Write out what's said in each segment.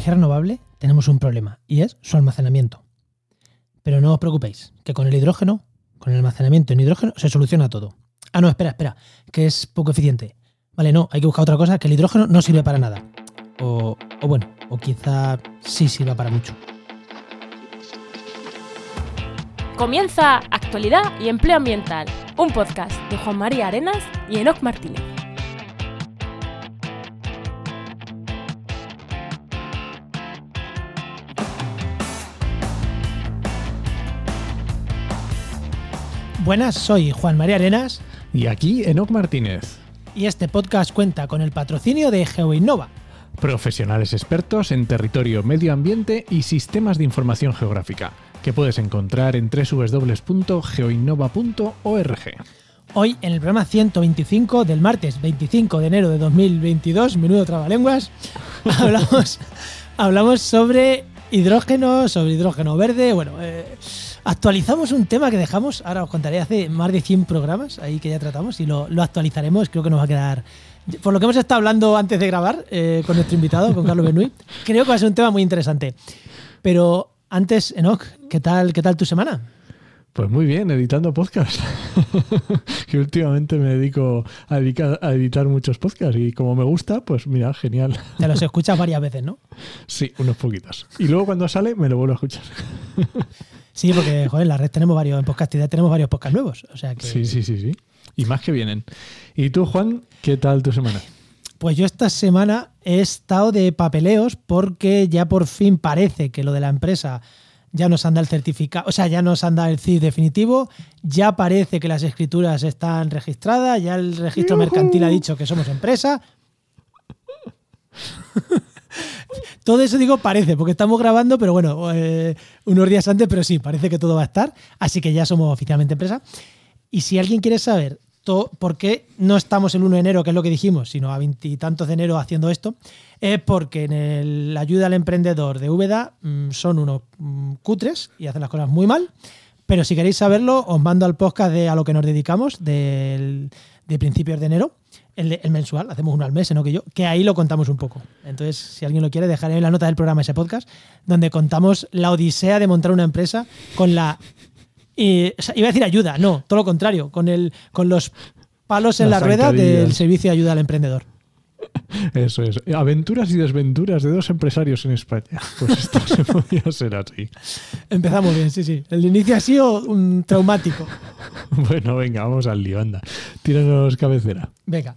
energía renovable tenemos un problema y es su almacenamiento. Pero no os preocupéis, que con el hidrógeno, con el almacenamiento en hidrógeno, se soluciona todo. Ah, no, espera, espera, que es poco eficiente. Vale, no, hay que buscar otra cosa, que el hidrógeno no sirve para nada. O, o bueno, o quizá sí sirva para mucho. Comienza Actualidad y Empleo Ambiental, un podcast de Juan María Arenas y Enoc Martínez. Buenas, soy Juan María Arenas Y aquí Enoc Martínez, y este podcast cuenta con el patrocinio de GeoInnova. profesionales expertos en territorio, medio ambiente y sistemas de información geográfica, que puedes encontrar en www.geoinnova.org. Hoy en el programa 125 del martes 25 de enero de 2022, menudo trabalenguas, hablamos, hablamos sobre hidrógeno, sobre hidrógeno verde. Bueno, eh, actualizamos un tema que dejamos, ahora os contaré, hace más de 100 programas ahí que ya tratamos y lo, lo actualizaremos. Creo que nos va a quedar. Por lo que hemos estado hablando antes de grabar eh, con nuestro invitado, con Carlos Benui, creo que va a ser un tema muy interesante. Pero antes, Enoch, ¿qué tal, qué tal tu semana? Pues muy bien, editando podcast. que últimamente me dedico a, dedicar- a editar muchos podcasts y como me gusta, pues mira, genial. Te los escuchas varias veces, ¿no? Sí, unos poquitos. Y luego cuando sale me lo vuelvo a escuchar. Sí, porque joder, en la red tenemos varios, en Podcastidad tenemos varios podcasts nuevos. O sea que. Sí, sí, sí, sí. Y más que vienen. ¿Y tú, Juan, qué tal tu semana? Pues yo esta semana he estado de papeleos porque ya por fin parece que lo de la empresa ya nos anda el certificado, o sea, ya nos anda el CIF definitivo, ya parece que las escrituras están registradas, ya el registro mercantil ha dicho que somos empresa. todo eso digo parece, porque estamos grabando, pero bueno, eh, unos días antes, pero sí, parece que todo va a estar, así que ya somos oficialmente empresa. Y si alguien quiere saber por qué no estamos el 1 de enero, que es lo que dijimos, sino a veintitantos de enero haciendo esto, es porque en el- ayuda al emprendedor de Úbeda mm, son unos mm, cutres y hacen las cosas muy mal. Pero si queréis saberlo, os mando al podcast de a lo que nos dedicamos del, de principios de enero, el, el mensual, hacemos uno al mes, no que yo, que ahí lo contamos un poco. Entonces, si alguien lo quiere, dejaré en la nota del programa ese podcast, donde contamos la odisea de montar una empresa con la y, o sea, iba a decir ayuda, no, todo lo contrario, con, el, con los palos en Las la rueda del servicio de ayuda al emprendedor. Eso es. Aventuras y desventuras de dos empresarios en España. Pues esto se podía ser así. Empezamos bien, sí, sí. El inicio ha sido un traumático. Bueno, venga, vamos al lío, anda. Tíranos cabecera. Venga.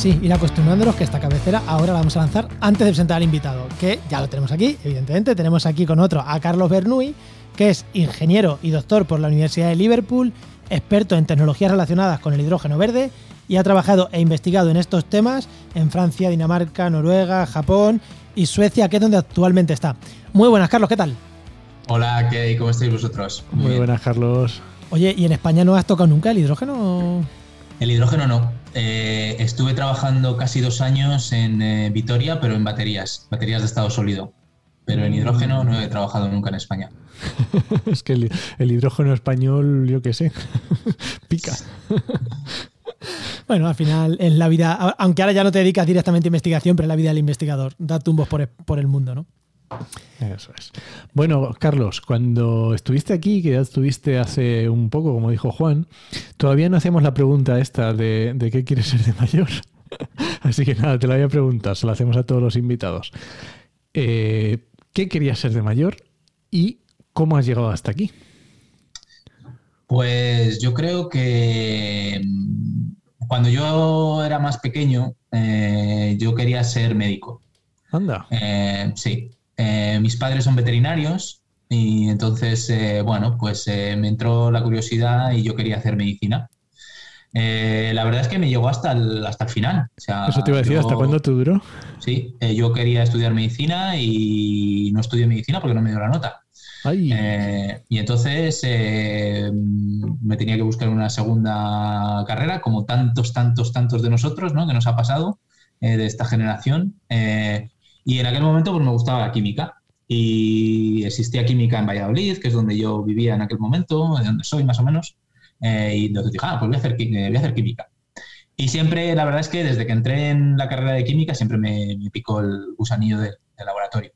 Sí, ir acostumbrándonos que esta cabecera ahora la vamos a lanzar antes de presentar al invitado, que ya lo tenemos aquí, evidentemente. Tenemos aquí con otro a Carlos Bernoulli, que es ingeniero y doctor por la Universidad de Liverpool, experto en tecnologías relacionadas con el hidrógeno verde y ha trabajado e investigado en estos temas en Francia, Dinamarca, Noruega, Japón y Suecia, que es donde actualmente está. Muy buenas, Carlos, ¿qué tal? Hola, ¿qué? ¿Cómo estáis vosotros? Muy, buenas, Carlos. Oye, ¿y en España no has tocado nunca el hidrógeno? El hidrógeno no. Eh, estuve trabajando casi dos años en eh, Vitoria, pero en baterías, baterías de estado sólido. Pero en hidrógeno no he trabajado nunca en España. Es que el, el hidrógeno español, yo qué sé, pica. Bueno, al final es la vida, aunque ahora ya no te dedicas directamente a investigación, pero es la vida del investigador, da tumbos por, por el mundo, ¿no? Eso es. Bueno, Carlos, cuando estuviste aquí, que ya estuviste hace un poco, como dijo Juan, todavía no hacemos la pregunta esta de, de qué quieres ser de mayor. Así que nada, te la voy a preguntar, se la hacemos a todos los invitados. Eh, ¿Qué querías ser de mayor y cómo has llegado hasta aquí? Pues yo creo que mm, cuando yo era más pequeño, eh, yo quería ser médico. Anda. Eh, sí, Eh, mis padres son veterinarios y entonces, eh, bueno, pues eh, me entró la curiosidad y yo quería hacer medicina. Eh, la verdad es que me llegó hasta el, hasta el final. O sea, Eso te iba a decir, yo- ¿hasta cuándo te duró? Sí, eh, yo quería estudiar medicina y no estudié medicina porque no me dio la nota. Eh, y entonces eh, me tenía que buscar una segunda carrera, como tantos, tantos, tantos de nosotros, ¿no? Que nos ha pasado eh, de esta generación. Eh, Y en aquel momento pues me gustaba la química. Y existía química en Valladolid, que es donde yo vivía en aquel momento, de donde soy más o menos. Eh, y entonces dije, ah, pues voy a, hacer, voy a hacer química. Y siempre, la verdad es que desde que entré en la carrera de química, siempre me, picó el gusanillo del laboratorio.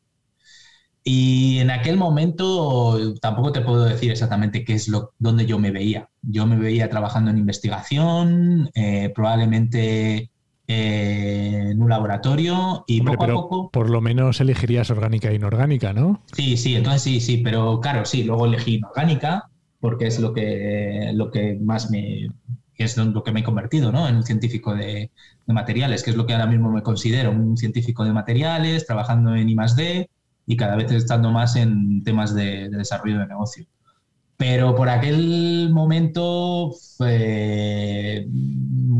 Y en aquel momento tampoco te puedo decir exactamente qué es lo donde yo me veía. Yo me veía trabajando en investigación, eh, probablemente eh, en un laboratorio y poco a poco. Por lo menos elegirías orgánica e inorgánica, ¿no? Sí, sí, entonces sí, sí, pero claro, sí, luego elegí inorgánica porque es lo que, lo que más me, es lo que me he convertido ¿no? en un científico de, de, materiales, que es lo que ahora mismo me considero un científico de materiales, trabajando en I+.D., y cada vez estando más en temas de, desarrollo de negocio. Pero por aquel momento,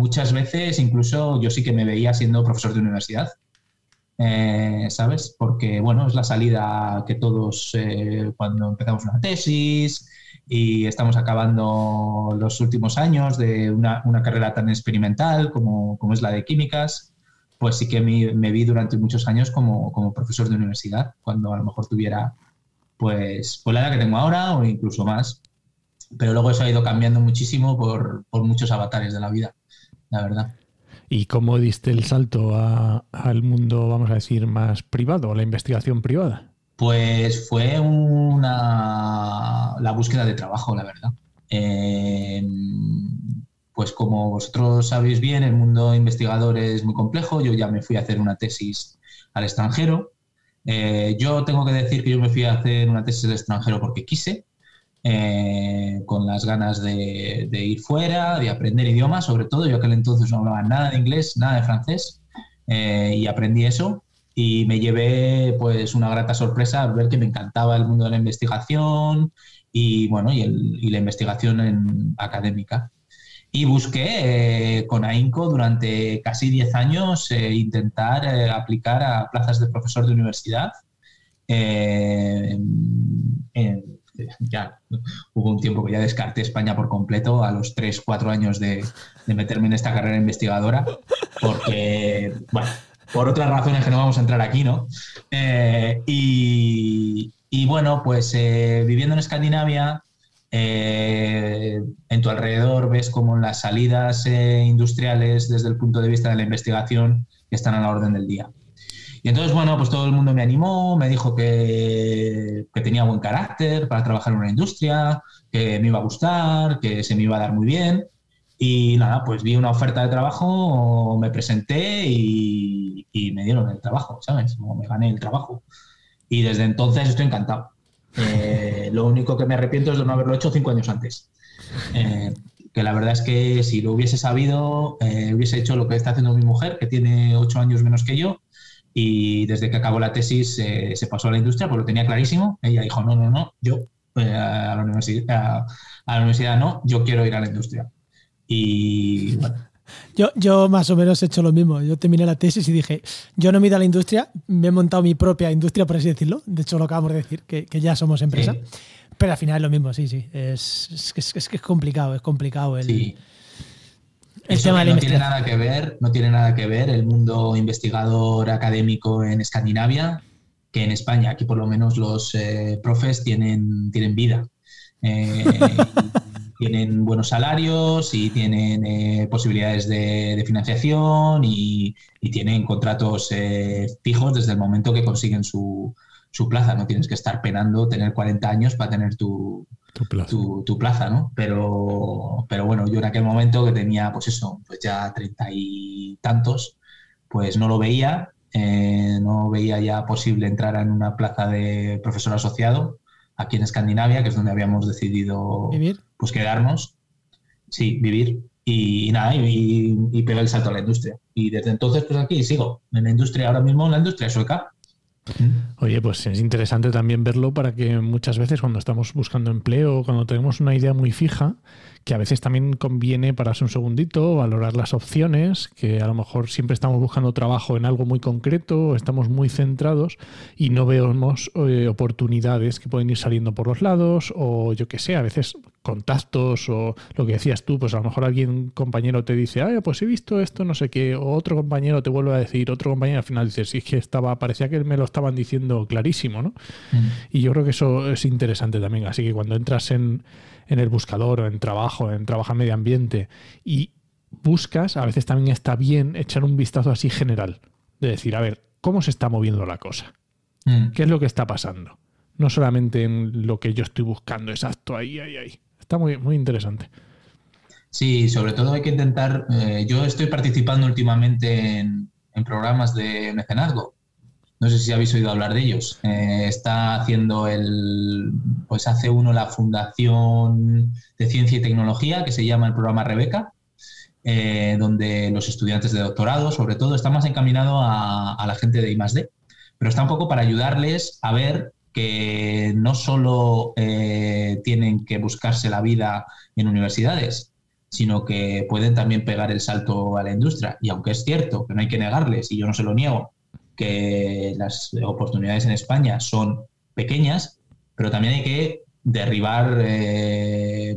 muchas veces incluso yo sí que me veía siendo profesor de universidad, eh, ¿sabes? Porque, bueno, es la salida que todos eh, cuando empezamos una tesis y estamos acabando los últimos años de una, una carrera tan experimental como, como, es la de químicas, pues sí que me, vi durante muchos años como, profesor de universidad, cuando a lo mejor tuviera pues, pues, la edad que tengo ahora o incluso más. Pero luego eso ha ido cambiando muchísimo por, muchos avatares de la vida, la verdad. ¿Y cómo diste el salto al mundo, vamos a decir, más privado, a la investigación privada? Pues fue una la búsqueda de trabajo, la verdad. Eh, pues como vosotros sabéis bien, el mundo investigador es muy complejo. Yo ya me fui a hacer una tesis al extranjero. Eh, yo tengo que decir que yo me fui a hacer una tesis al extranjero porque quise, eh, con las ganas de, ir fuera, de aprender idiomas, sobre todo. Yo aquel entonces no hablaba nada de inglés, nada de francés, eh, y aprendí eso. Y me llevé pues una grata sorpresa al ver que me encantaba el mundo de la investigación y bueno y, y la investigación en, académica y busqué eh, con AINCO durante casi 10 años eh, intentar eh, aplicar a plazas de profesor de universidad. ya hubo un tiempo que ya descarté España por completo a los 3, 4 años de, meterme en esta carrera investigadora, porque, bueno, por otras razones que no vamos a entrar aquí, ¿no? y, y, bueno, pues viviendo en Escandinavia, eh, en tu alrededor ves como las salidas eh, industriales desde el punto de vista de la investigación están a la orden del día. Y entonces, bueno, pues todo el mundo me animó, me dijo que, tenía buen carácter para trabajar en una industria, que me iba a gustar, que se me iba a dar muy bien. Y nada, pues vi una oferta de trabajo, me presenté y, y me dieron el trabajo, ¿sabes? Me gané el trabajo. Y desde entonces estoy encantado. Eh, lo único que me arrepiento es de no haberlo hecho cinco años antes. Eh, que la verdad es que si lo hubiese sabido, eh, hubiese hecho lo que está haciendo mi mujer, que tiene ocho años menos que yo, y desde que acabó la tesis se pasó a la industria, pues lo tenía clarísimo. Ella dijo, no, no, no, yo a, la universidad, a la universidad no, yo quiero ir a la industria. Y bueno, yo, yo más o menos he hecho lo mismo. Yo terminé la tesis y dije, yo no me he ido a la industria, me he montado mi propia industria, por así decirlo. De hecho, lo acabamos de decir, que, que ya somos empresa. Pero al final es lo mismo, sí, sí. Es, es, es, es que es complicado, es complicado el, sí. el tema de la no tiene nada que ver, No tiene nada que ver el mundo investigador académico en Escandinavia que en España. Aquí por lo menos los eh, profes tienen, tienen vida. Eh, tienen buenos salarios y tienen eh, posibilidades de, financiación y, tienen contratos eh, fijos desde el momento que consiguen su, plaza. No tienes que estar penando tener 40 años para tener tu, tu plaza. ¿no? Pero, pero bueno, yo en aquel momento que tenía, pues eso, pues ya treinta y tantos, pues no lo veía, eh, no veía ya posible entrar en una plaza de profesor asociado aquí en Escandinavia, que es donde habíamos decidido pues quedarnos, sí, vivir y, nada, y, y, pegar el salto a la industria. Y desde entonces, pues aquí sigo, en la industria, ahora mismo en la industria sueca. Oye, pues es interesante también verlo para que muchas veces cuando estamos buscando empleo, cuando tenemos una idea muy fija, que a veces también conviene pararse un segundito, valorar las opciones, que a lo mejor siempre estamos buscando trabajo en algo muy concreto, estamos muy centrados y no vemos eh, oportunidades que pueden ir saliendo por los lados o yo que sé, a veces contactos o lo que decías tú, pues a lo mejor alguien, compañero te dice, ah, pues he visto esto, no sé qué, o otro compañero te vuelve a decir, otro compañero al final dice, sí, es que estaba, parecía que me lo estaban diciendo clarísimo, ¿no? Mm. Y yo creo que eso es interesante también, así que cuando entras en, en el buscador o en trabajo, en trabajo en medio ambiente y buscas, a veces también está bien echar un vistazo así general, de decir, a ver, ¿cómo se está moviendo la cosa? Mm. ¿Qué es lo que está pasando? No solamente en lo que yo estoy buscando exacto, ahí, ahí, ahí. Está muy, muy interesante. Sí, sobre todo hay que intentar, eh, yo estoy participando últimamente en, en programas de mecenazgo no sé si habéis oído hablar de ellos. Eh, está haciendo el, pues hace uno la Fundación de Ciencia y Tecnología, que se llama el programa Rebeca, eh, donde los estudiantes de doctorado, sobre todo, está más encaminado a, la gente de I+.D., pero está un poco para ayudarles a ver que no solo eh, tienen que buscarse la vida en universidades, sino que pueden también pegar el salto a la industria. Y aunque es cierto que no hay que negarles, y yo no se lo niego, que las oportunidades en España son pequeñas, pero también hay que derribar, eh,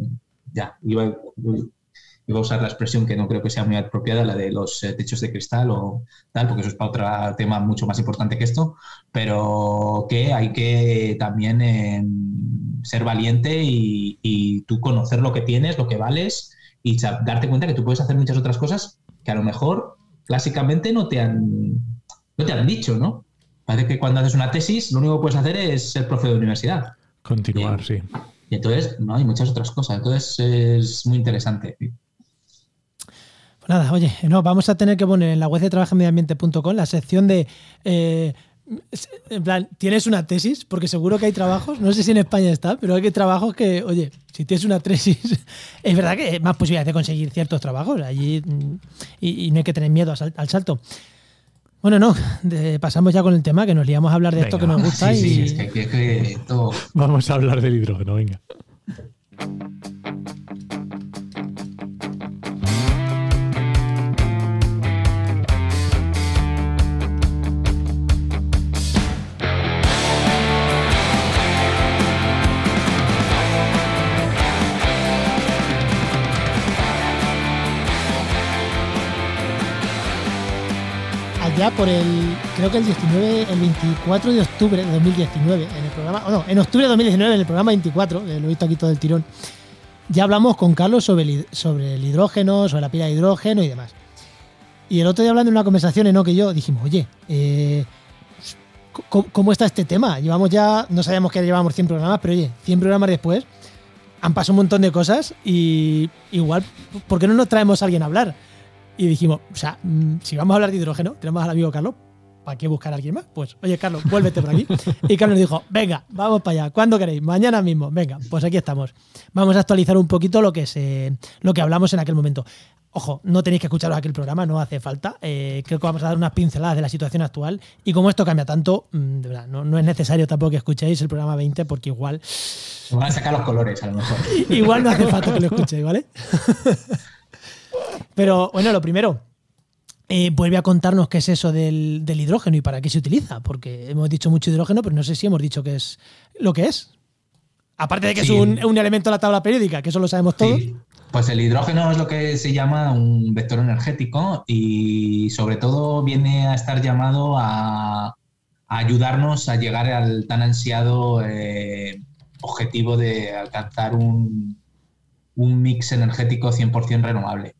ya, iba, a usar la expresión que no creo que sea muy apropiada, la de los eh, techos de cristal o tal, porque eso es para otro tema mucho más importante que esto, pero que hay que también em, ser valiente y tú conocer lo que tienes, lo que vales y darte cuenta que tú puedes hacer muchas otras cosas que a lo mejor clásicamente no te han no te han dicho, ¿no? Parece que cuando haces una tesis, lo único que puedes hacer es ser profe de universidad. Continuar, sí. Y entonces, no, hay muchas otras cosas. Entonces, es muy interesante. Pues nada, oye, no, vamos a tener que poner en la web de trabajamediambiente.com la sección de. Eh, en plan, ¿tienes una tesis? Porque seguro que hay trabajos, no sé si en España está, pero hay trabajos que, oye, si tienes una tesis, es verdad que hay más posibilidades de conseguir ciertos trabajos allí mm, y, no hay que tener miedo al salto. Bueno, no, pasamos ya con el tema, que nos liamos a hablar de esto que nos gusta. Sí, y... sí, es que, que todo... Vamos a hablar del hidrógeno, venga. Ya por el, creo que el 19, el 24 de octubre de 2019, en el programa, o no, en octubre de 2019, en el programa 24, lo he visto aquí todo el tirón, ya hablamos con Carlos sobre el, sobre el hidrógeno, sobre la pila de hidrógeno y demás. Y el otro día hablando en una conversación, en que yo, dijimos, oye, eh, ¿cómo, está este tema? Llevamos ya, no sabíamos que llevábamos 100 programas, pero oye, 100 programas después, han pasado un montón de cosas y igual, ¿por qué no nos traemos a alguien a hablar? Y dijimos, o sea, mm, si vamos a hablar de hidrógeno, tenemos al amigo Carlos, ¿para qué buscar a alguien más? Pues, oye, Carlos, vuélvete por aquí. Y Carlos dijo, venga, vamos para allá. ¿Cuándo queréis? Mañana mismo. Venga, pues aquí estamos. Vamos a actualizar un poquito lo que, se, lo que hablamos en aquel momento. Ojo, no tenéis que escucharos aquel programa, no hace falta. Eh, creo que vamos a dar unas pinceladas de la situación actual. Y como esto cambia tanto, mm, de verdad, no, es necesario tampoco que escuchéis el programa 20 porque igual... van a sacar los colores, a lo mejor. igual no hace falta que lo escuchéis, ¿vale? Pero bueno, lo primero, eh, vuelve a contarnos qué es eso del, hidrógeno y para qué se utiliza, porque hemos dicho mucho hidrógeno, pero no sé si hemos dicho qué es lo que es. Aparte de que es un, elemento de la tabla periódica, que eso lo sabemos todos. Pues el hidrógeno es lo que se llama un vector energético y sobre todo viene a estar llamado a, ayudarnos a llegar al tan ansiado eh, objetivo de alcanzar un, un mix energético 100% renovable.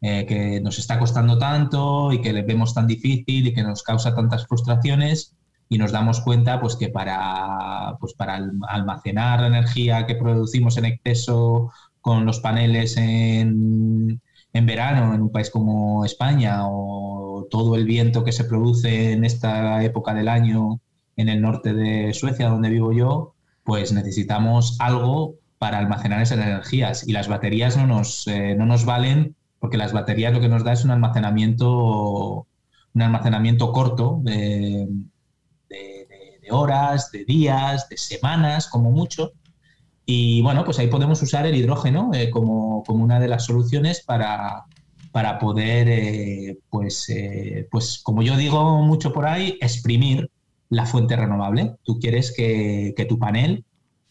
Eh, que nos está costando tanto y que le vemos tan difícil y que nos causa tantas frustraciones y nos damos cuenta pues que para, pues, para almacenar la energía que producimos en exceso con los paneles en, en verano en un país como España o todo el viento que se produce en esta época del año en el norte de Suecia donde vivo yo, pues necesitamos algo para almacenar esas energías y las baterías no nos, eh, no nos valen porque las baterías lo que nos da es un almacenamiento, un almacenamiento corto de, horas, de días, de semanas, como mucho. Y bueno, pues ahí podemos usar el hidrógeno eh, como, una de las soluciones para, para poder, eh, pues, eh, pues como yo digo mucho por ahí, exprimir la fuente renovable. Tú quieres que, tu panel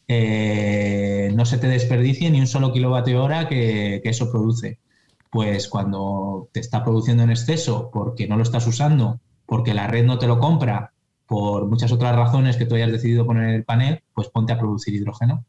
no se te desperdicie ni un solo kilovatio hora que, que eso produce. Pues cuando te está produciendo en exceso porque no lo estás usando, porque la red no te lo compra, por muchas otras razones que tú hayas decidido poner en el panel, pues ponte a producir hidrógeno.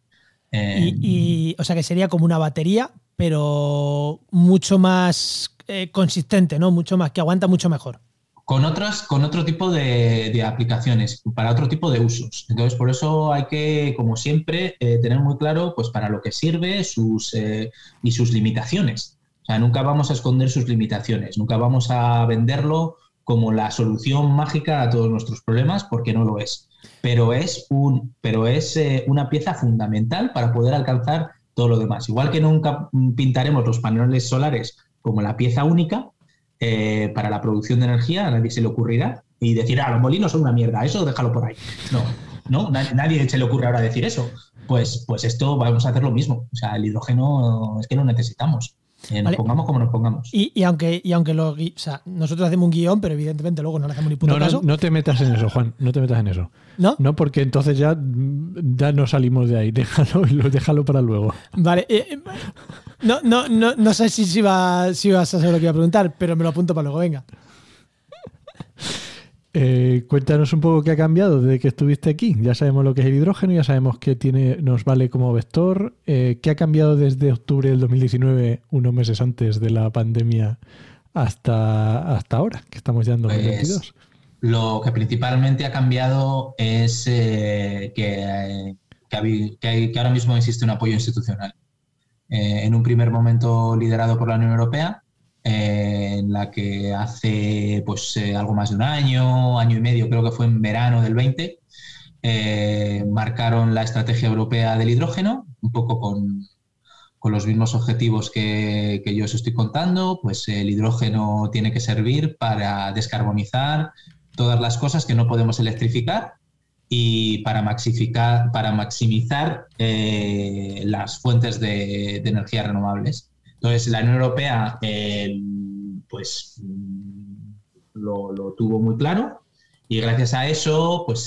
y, o sea que sería como una batería, pero mucho más eh, consistente, ¿no? Mucho más, que aguanta mucho mejor. Con otras, con otro tipo de, aplicaciones, para otro tipo de usos. Entonces, por eso hay que, como siempre, eh, tener muy claro, pues, para lo que sirve sus, eh, y sus limitaciones. Nunca vamos a esconder sus limitaciones, nunca vamos a venderlo como la solución mágica a todos nuestros problemas, porque no lo es. Pero es, un, pero es eh, una pieza fundamental para poder alcanzar todo lo demás. Igual que nunca pintaremos los paneles solares como la pieza única eh, para la producción de energía, a nadie se le ocurrirá y decir, ah, los molinos son una mierda, eso déjalo por ahí. No, no, nadie se le ocurre ahora decir eso. Pues, pues esto vamos a hacer lo mismo. O sea, el hidrógeno es que lo necesitamos. Eh, nos pongamos como nos pongamos. Y, aunque, y aunque lo, nosotros hacemos un guion, pero evidentemente luego no le hacemos ni puto caso. No, te metas en eso, Juan. No te metas en eso. ¿No? No, porque entonces ya, ya no salimos de ahí. Déjalo, déjalo para luego. Vale. Eh, eh, no, no, no, no sé si, si, si vas a saber lo que iba a preguntar, pero me lo apunto para luego. Venga. Eh, cuéntanos un poco qué ha cambiado desde que estuviste aquí. Ya sabemos lo que es el hidrógeno, ya sabemos que tiene, nos vale como vector. Eh, ¿Qué ha cambiado desde octubre del 2019, unos meses antes de la pandemia, hasta, hasta ahora, que estamos ya en 2022? Pues, lo que principalmente ha cambiado es eh, que, que, ahora mismo existe un apoyo institucional. en un primer momento liderado por la Unión Europea, en la que hace pues eh, algo más de un año, año y medio, creo que fue en verano del 20, eh, marcaron la estrategia europea del hidrógeno, un poco con, los mismos objetivos que, yo os estoy contando, pues el hidrógeno tiene que servir para descarbonizar todas las cosas que no podemos electrificar y para, para maximizar eh, las fuentes de energía renovables. Entonces, la Unión Europea, eh, pues, mm, lo, tuvo muy claro y gracias a eso, pues,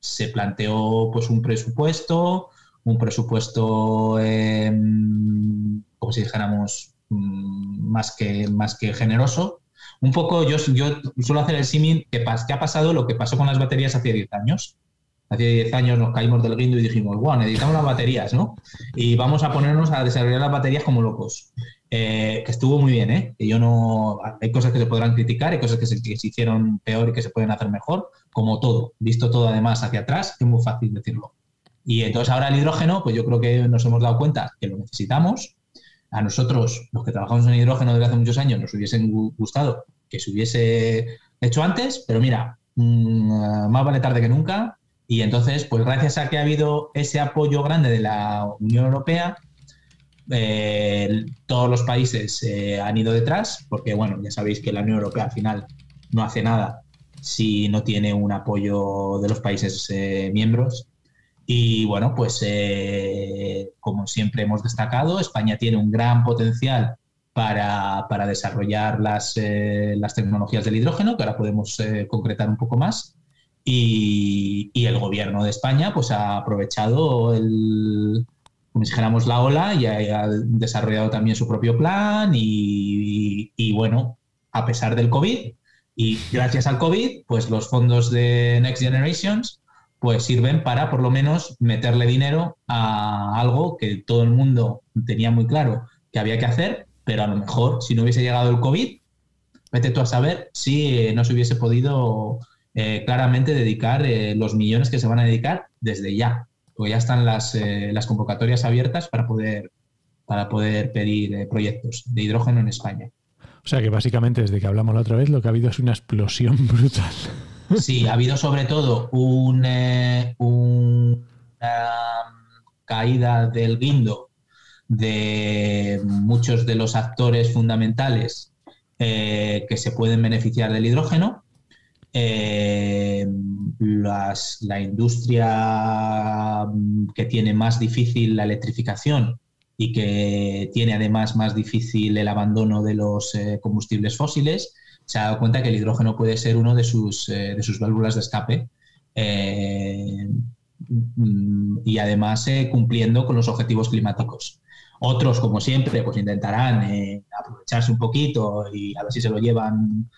se planteó pues, un presupuesto, un presupuesto, em, como si dijéramos, mm, más que, más que generoso. Un poco, yo, yo suelo hacer el símil que, que ha pasado lo que pasó con las baterías hace 10 años hace 10 años nos caímos del guindo y dijimos, bueno, necesitamos las baterías, ¿no? Y vamos a ponernos a desarrollar las baterías como locos. Eh, que estuvo muy bien, ¿eh? Que yo no. Hay cosas que se podrán criticar, hay cosas que se, hicieron peor y que se pueden hacer mejor, como todo. Visto todo además hacia atrás, es muy fácil decirlo. Y entonces ahora el hidrógeno, pues yo creo que nos hemos dado cuenta que lo necesitamos. A nosotros, los que trabajamos en hidrógeno desde hace muchos años, nos hubiesen gustado que se hubiese hecho antes, pero mira, mm, más vale tarde que nunca y entonces, pues gracias a que ha habido ese apoyo grande de la Unión Europea, eh, todos los países eh, han ido detrás, porque bueno, ya sabéis que la Unión Europea al final no hace nada si no tiene un apoyo de los países eh, miembros. Y bueno, pues como siempre hemos destacado, España tiene un gran potencial para, desarrollar las, las, tecnologías del hidrógeno, que ahora podemos concretar un poco más. Y, el gobierno de España pues ha aprovechado el, como dijéramos la ola y ha, desarrollado también su propio plan y, bueno, a pesar del COVID y gracias al COVID, pues los fondos de Next Generations pues sirven para por lo menos meterle dinero a algo que todo el mundo tenía muy claro que había que hacer, pero a lo mejor si no hubiese llegado el COVID, vete tú a saber si no se hubiese podido eh, claramente dedicar eh, los millones que se van a dedicar desde ya, porque ya están las, eh, las convocatorias abiertas para poder, para poder pedir proyectos de hidrógeno en España. O sea que básicamente desde que hablamos la otra vez lo que ha habido es una explosión brutal. Sí, ha habido sobre todo una caída del guindo de muchos de los actores fundamentales que se pueden beneficiar del hidrógeno eh, la industria que tiene más difícil la electrificación y que tiene además más difícil el abandono de los eh, combustibles fósiles, se ha dado cuenta que el hidrógeno puede ser uno de sus, eh, de sus válvulas de escape y además cumpliendo con los objetivos climáticos. Otros, como siempre, pues intentarán aprovecharse un poquito y a ver si se lo llevan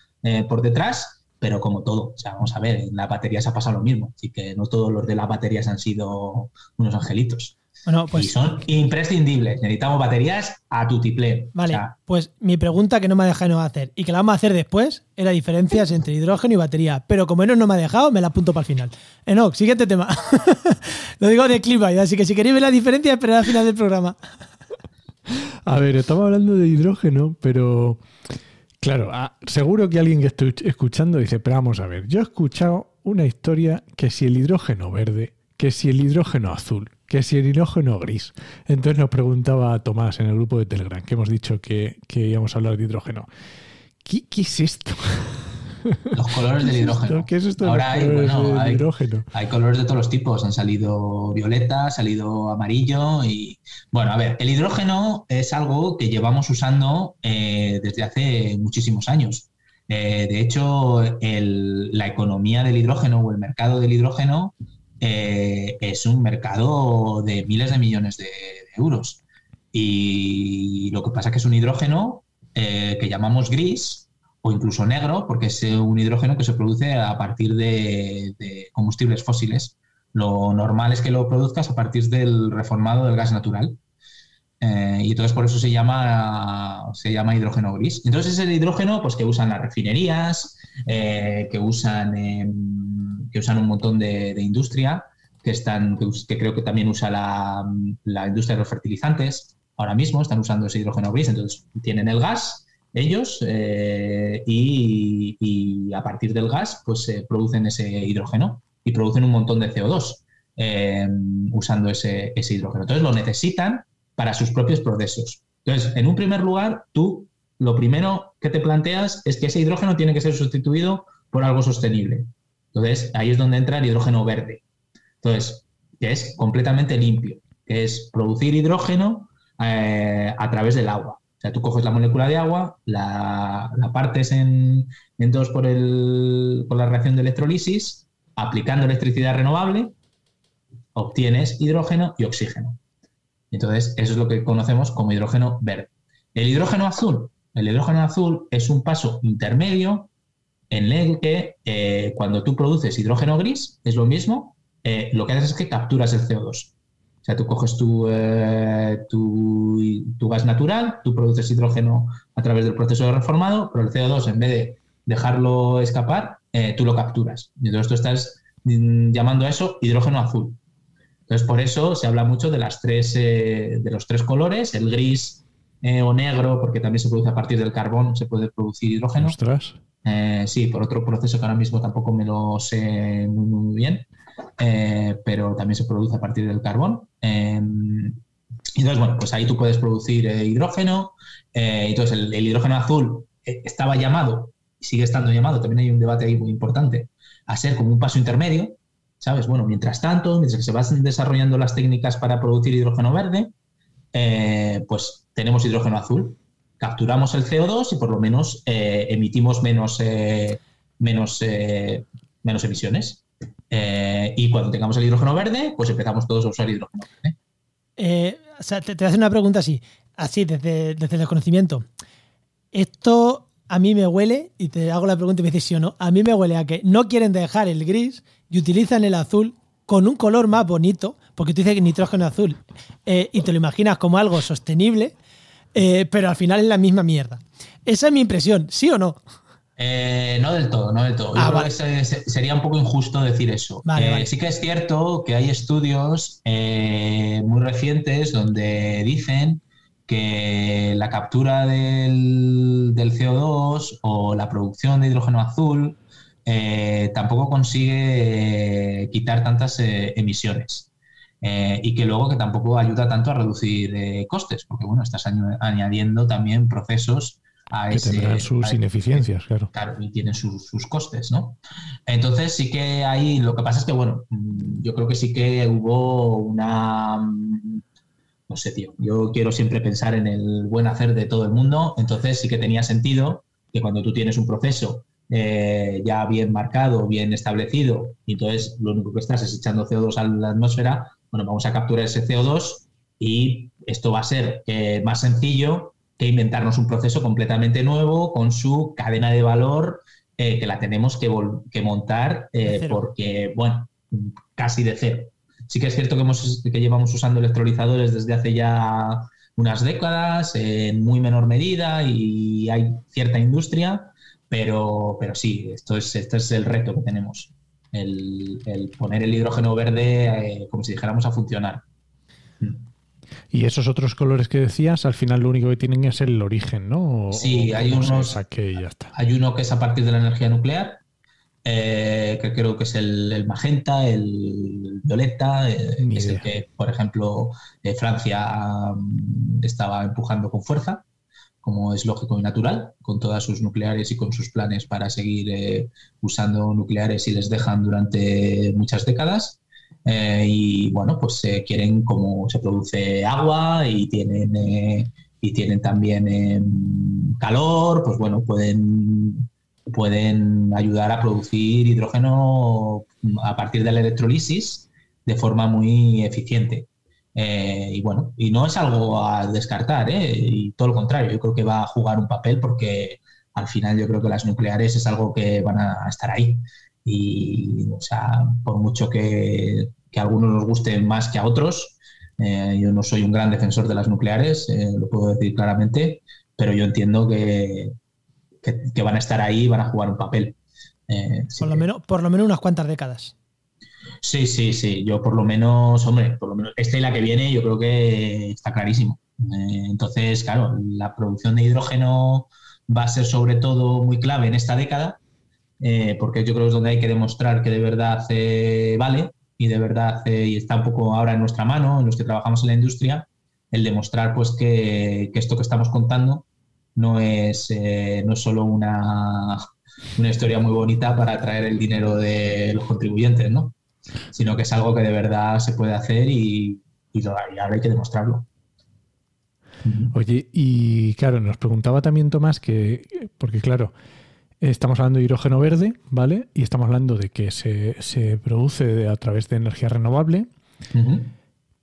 por detrás, pero como todo, o sea, vamos a ver, en las baterías ha pasado lo mismo, así que no todos los de las baterías han sido unos angelitos. Bueno, pues, y son imprescindibles. Necesitamos baterías a tutiplén. Vale, pues mi pregunta que no me ha dejado hacer y que la vamos a hacer después era diferencias entre hidrógeno y batería. Pero como Enoch no me ha dejado, me la apunto para el final. Enoch, siguiente tema. Lo digo de clima, así que si queréis ver la diferencia, esperad al final del programa. A ver, estamos hablando de hidrógeno, pero Claro, ah, seguro que alguien que estoy escuchando dice, pero vamos a ver, yo he escuchado una historia que si el hidrógeno verde, que si el hidrógeno azul, que si el hidrógeno gris. Entonces nos preguntaba Tomás en el grupo de Telegram, que hemos dicho que, que íbamos a hablar de hidrógeno. ¿Qué, qué es esto? Los colores del hidrógeno. ¿Qué es esto Ahora hay, hidrógeno? hay colores de todos los tipos. Han salido violeta, ha salido amarillo y... Bueno, a ver, el hidrógeno es algo que llevamos usando eh, desde hace muchísimos años. Eh, de hecho, la economía del hidrógeno o el mercado del hidrógeno eh, es un mercado de miles de millones de, euros. Y lo que pasa es que es un hidrógeno que llamamos gris, o incluso negro, porque es un hidrógeno que se produce a partir de, combustibles fósiles. Lo normal es que lo produzcas a partir del reformado del gas natural. Eh, y entonces por eso se llama, se llama hidrógeno gris. Entonces es el hidrógeno pues, que usan las refinerías, eh, que, usan, em, que usan un montón de, industria, que, están, que, creo que también usa la, la industria de los fertilizantes. Ahora mismo están usando ese hidrógeno gris, entonces tienen el gas ellos eh, y, a partir del gas pues se producen ese hidrógeno y producen un montón de CO2 eh, usando ese, hidrógeno. Entonces lo necesitan para sus propios procesos. Entonces, en un primer lugar, tú lo primero que te planteas es que ese hidrógeno tiene que ser sustituido por algo sostenible. Entonces, ahí es donde entra el hidrógeno verde. Entonces, que es completamente limpio, que es producir hidrógeno eh, a través del agua tú coges la molécula de agua, la, partes en, dos por, por la reacción de electrolisis, aplicando electricidad renovable, obtienes hidrógeno y oxígeno. Entonces, eso es lo que conocemos como hidrógeno verde. El hidrógeno azul. El hidrógeno azul es un paso intermedio en el que eh, cuando tú produces hidrógeno gris, es lo mismo, eh, lo que haces es que capturas el CO2. O sea, tú coges eh, tu, gas natural, tú produces hidrógeno a través del proceso de reformado, pero el CO2, en vez de dejarlo escapar, eh, tú lo capturas. Y entonces tú estás mm, llamando a eso hidrógeno azul. Entonces, por eso se habla mucho de, las tres, eh, de los tres colores, el gris o negro, porque también se produce a partir del carbón, se puede producir hidrógeno. sí, por otro proceso que ahora mismo tampoco me lo sé muy bien. Eh, pero también se produce a partir del carbón. Em, entonces, bueno, pues ahí tú puedes producir eh, hidrógeno. Eh, entonces, el, hidrógeno azul estaba llamado, sigue estando llamado, también hay un debate ahí muy importante, a ser como un paso intermedio, ¿sabes? Bueno, mientras tanto, mientras que se van desarrollando las técnicas para producir hidrógeno verde, pues tenemos hidrógeno azul. Capturamos el CO2 y por lo menos emitimos menos, menos, menos emisiones. Eh, y cuando tengamos el hidrógeno verde, pues empezamos todos a usar hidrógeno verde. Eh, o sea, te, hacer una pregunta así, así, desde, desde el desconocimiento. Esto a mí me huele, y te hago la pregunta y me dices sí o no, a mí me huele a que no quieren dejar el gris y utilizan el azul con un color más bonito, porque tú dices que nitrógeno azul, eh, y te lo imaginas como algo sostenible, pero al final es la misma mierda. Esa es mi impresión, ¿sí o no? Eh, no del todo, no del todo. Yo ah, creo que sería un poco injusto decir eso. Eh, sí que es cierto que hay estudios eh, muy recientes donde dicen que la captura del, CO2 o la producción de hidrógeno azul tampoco consigue quitar tantas emisiones. y que luego que tampoco ayuda tanto a reducir costes, porque bueno, estás añadiendo también procesos a que ese. tendrán sus a- ineficiencias, claro. Claro, y tienen sus, sus costes, ¿no? Entonces sí que hay, lo que pasa es que, bueno, mm, yo creo que sí que hubo una, mm, no sé, tío, yo quiero siempre pensar en el buen hacer de todo el mundo, entonces sí que tenía sentido que cuando tú tienes un proceso eh, ya bien marcado, bien establecido, y entonces lo único que estás es echando CO2 a la atmósfera, bueno, vamos a capturar ese CO2 y esto va a ser eh, más sencillo que inventarnos un proceso completamente nuevo con su cadena de valor eh, que la tenemos que, montar eh, porque, bueno, casi de cero. Sí que es cierto que, hemos, que llevamos usando electrolizadores desde hace ya unas décadas, en muy menor medida, y hay cierta industria, pero, pero sí, esto es, este es el reto que tenemos, el, el poner el hidrógeno verde eh, como si dijéramos a funcionar. Y esos otros colores que decías, al final lo único que tienen es el origen, ¿no? O- Sí, hay unos- ya está. Hay uno que es a partir de la energía nuclear, eh, que creo que es el, el magenta, el violeta, eh, que es el que, por ejemplo, eh, Francia mm, estaba empujando con fuerza, como es lógico y natural, con todas sus nucleares y con sus planes para seguir eh, usando nucleares y les dejan durante muchas décadas. Eh, y bueno, pues eh, quieren como se produce agua y tienen, eh, y tienen también eh, calor, pues bueno, pueden, pueden ayudar a producir hidrógeno a partir de la electrolisis de forma muy eficiente. Eh, y bueno, y no es algo a descartar, y todo lo contrario, yo creo que va a jugar un papel porque al final yo creo que las nucleares es algo que van a estar ahí. Y, o sea, por mucho que, que a algunos nos guste más que a otros, eh, yo no soy un gran defensor de las nucleares, eh, lo puedo decir claramente, pero yo entiendo que, que, que van a estar ahí y van a jugar un papel. Eh, Por lo, menos, por lo menos unas cuantas décadas. Sí, sí, sí. Yo por lo menos, hombre, por lo menos esta y la que viene, yo creo que está clarísimo. Entonces, claro, la producción de hidrógeno va a ser sobre todo muy clave en esta década, eh, porque yo creo que es donde hay que demostrar que de verdad eh, vale y de verdad eh, y está un poco ahora en nuestra mano, en los que trabajamos en la industria, el demostrar pues que, esto que estamos contando no es, no es solo una, una historia muy bonita para atraer el dinero de los contribuyentes, ¿no? sino que es algo que de verdad se puede hacer y, y y ahora hay que demostrarlo. Oye, y claro, nos preguntaba también Tomás que, porque claro, estamos hablando de hidrógeno verde, ¿vale? Y estamos hablando de que se, se produce a través de energía renovable,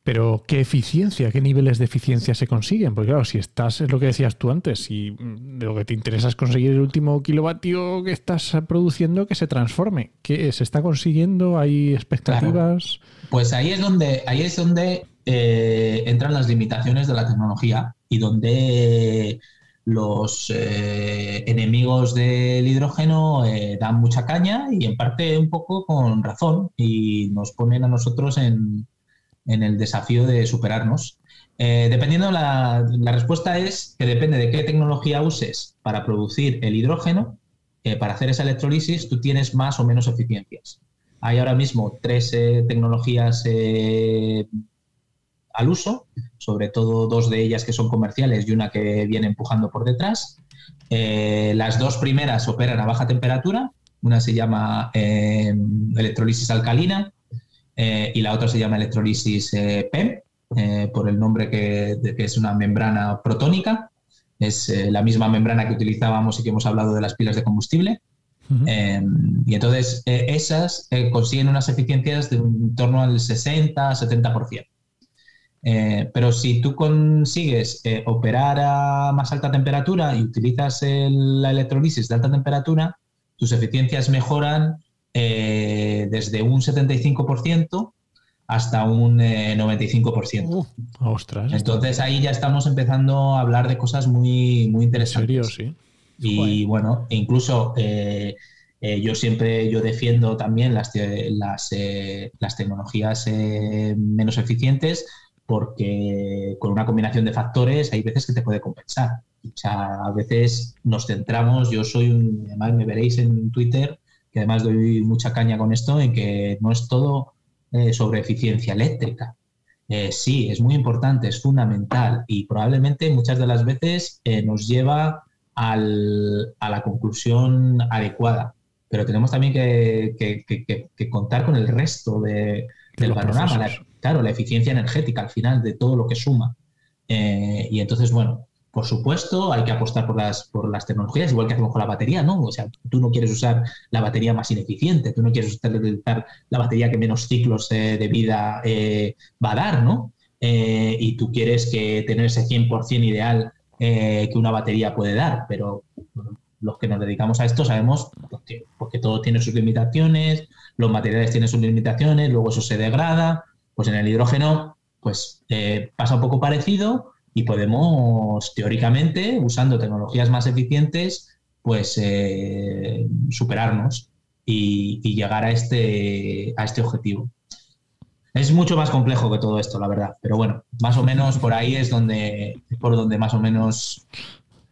pero ¿qué eficiencia, qué niveles de eficiencia se consiguen? Porque claro, si estás, es lo que decías tú antes, si mm, lo que te interesa es conseguir el último kilovatio que estás produciendo que se transforme, ¿qué se está consiguiendo? ¿Hay expectativas? Pues ahí es donde, ahí es donde eh, entran las limitaciones de la tecnología y donde los eh, enemigos del hidrógeno eh, dan mucha caña y en parte un poco con razón y nos ponen a nosotros en, en el desafío de superarnos. Eh, dependiendo, la, respuesta es que depende de qué tecnología uses para producir el hidrógeno, para hacer esa electrolisis, tú tienes más o menos eficiencias. Hay ahora mismo tres tecnologías al uso, sobre todo dos de ellas que son comerciales y una que viene empujando por detrás. Eh, las dos primeras operan a baja temperatura, una se llama eh, electrolisis alcalina eh, y la otra se llama electrolisis eh, PEM, por el nombre que, de que es una membrana protónica. Es la misma membrana que utilizábamos y que hemos hablado de las pilas de combustible. Eh, y entonces eh, esas eh, consiguen unas eficiencias de en torno al 60-70%. Eh, pero si tú consigues eh, operar a más alta temperatura y utilizas el- la electrolisis de alta temperatura, tus eficiencias mejoran eh, desde un 75% hasta un eh, 95%. Uh, Ostras, Entonces ahí ya estamos empezando a hablar de cosas muy, muy en interesantes. serio, sí. Y Joder. bueno, incluso eh, eh, yo siempre yo defiendo también las, te- las, las tecnologías menos eficientes porque con una combinación de factores hay veces que te puede compensar. O sea, a veces nos centramos, yo soy un, además me veréis en Twitter, que además doy mucha caña con esto, en que no es todo eh, sobre eficiencia eléctrica. Eh, sí, es muy importante, es fundamental y probablemente muchas de las veces eh, nos lleva a la conclusión adecuada. Pero tenemos también que, contar con el resto del panorama. Claro, la eficiencia energética al final de todo lo que suma. Eh, y entonces, bueno, por supuesto, hay que apostar por las, por las tecnologías, igual que hacemos con la batería, ¿no? O sea, tú no quieres usar la batería más ineficiente, tú no quieres utilizar la batería que menos ciclos eh, de vida eh, va a dar, ¿no? Y tú quieres que tener ese 100% ideal que una batería puede dar, pero los que nos dedicamos a esto sabemos porque, porque todo tiene sus limitaciones, los materiales tienen sus limitaciones, luego eso se degrada, pues en el hidrógeno pues pasa un poco parecido, y podemos, teóricamente, usando tecnologías más eficientes, pues eh, superarnos y, llegar a este, a este objetivo. Es mucho más complejo que todo esto, la verdad, pero bueno, más o menos por ahí es donde, por donde más o menos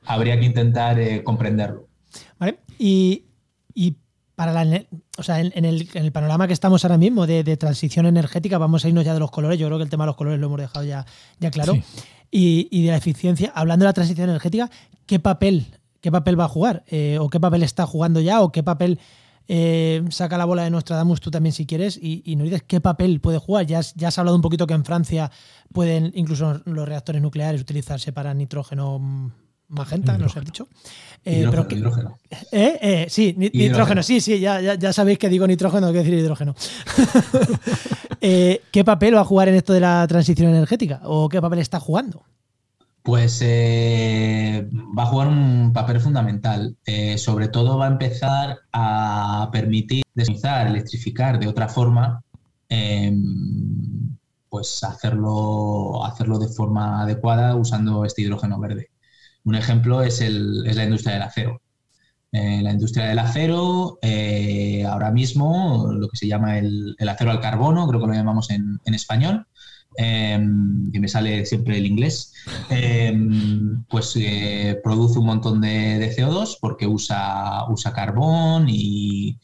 habría que intentar eh, comprenderlo. Vale, y, para la, o sea, en, el, panorama que estamos ahora mismo de, transición energética, vamos a irnos ya de los colores. Yo creo que el tema de los colores lo hemos dejado ya, ya claro y, de la eficiencia, hablando de la transición energética, ¿qué papel, qué papel va a jugar? Eh, ¿O qué papel está jugando ya? ¿O qué papel eh, saca la bola de Nostradamus tú también si quieres? Y, nos dices qué papel puede jugar. Ya has, ya has hablado un poquito que en Francia pueden incluso los reactores nucleares utilizarse para nitrógeno magenta, no ha dicho. Eh, hidrógeno, eh, eh, sí, nitrógeno, sí, sí, ya, ya, sabéis que digo nitrógeno, quiero decir hidrógeno. ¿Qué papel va a jugar en esto de la transición energética? ¿O qué papel está jugando? Pues va a jugar un papel fundamental. sobre todo va a empezar a permitir deslizar, electrificar de otra forma, em, pues hacerlo, hacerlo de forma adecuada usando este hidrógeno verde. Un ejemplo es, la industria del acero. Eh, la industria del acero, eh, ahora mismo, lo que se llama el, acero al carbono, creo que lo llamamos en, español, em, que me sale siempre el inglés, em, pues eh, produce un montón de, CO2 porque usa, usa carbón y,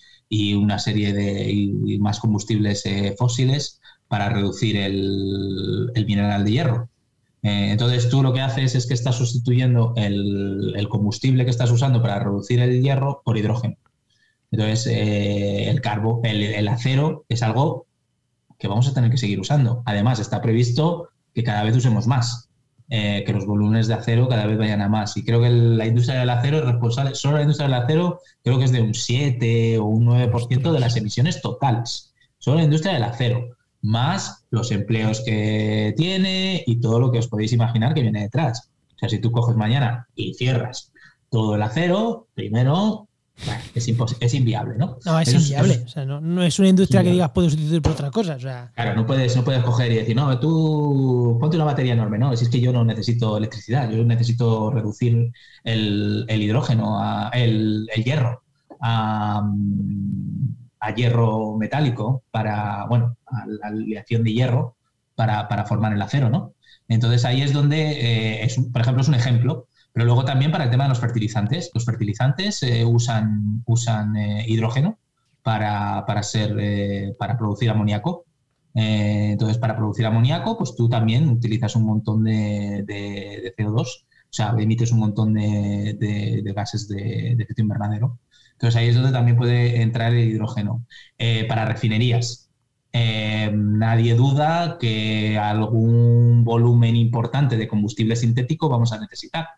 una serie de más combustibles fósiles para reducir el mineral de hierro. Eh, entonces tú lo que haces es que estás sustituyendo el, combustible que estás usando para reducir el hierro por hidrógeno. Entonces eh, el, carbo, el, acero es algo que vamos a tener que seguir usando. Además está previsto que cada vez usemos más, eh, que los volúmenes de acero cada vez vayan a más. Y creo que la industria del acero es responsable, solo la industria del acero creo que es de un 7 o un 9% de las emisiones totales. Solo la industria del acero más los empleos que tiene y todo lo que os podéis imaginar que viene detrás. O sea, si tú coges mañana y cierras todo el acero, primero es, es, inviable, ¿no? No, es, inviable. o sea, no, es una industria que digas puedes sustituir por otra cosa. Claro, no puedes, no puedes coger y decir, no, tú ponte una batería enorme. No, si es que yo no necesito electricidad, yo necesito reducir el, hidrógeno, a, el, el, hierro a, a hierro metálico para, bueno, a la aleación de hierro para, formar el acero, ¿no? Entonces ahí es donde, eh, es por ejemplo, es un ejemplo, pero luego también para el tema de los fertilizantes. Los fertilizantes eh, usan, usan eh, hidrógeno para, para, ser, para producir amoníaco. entonces, para producir amoníaco, pues tú también utilizas un montón de, de, CO2, o sea, emites un montón de, gases de, efecto invernadero. Entonces ahí es donde también puede entrar el hidrógeno. Eh, para refinerías, eh, nadie duda que algún volumen importante de combustible sintético vamos a necesitar.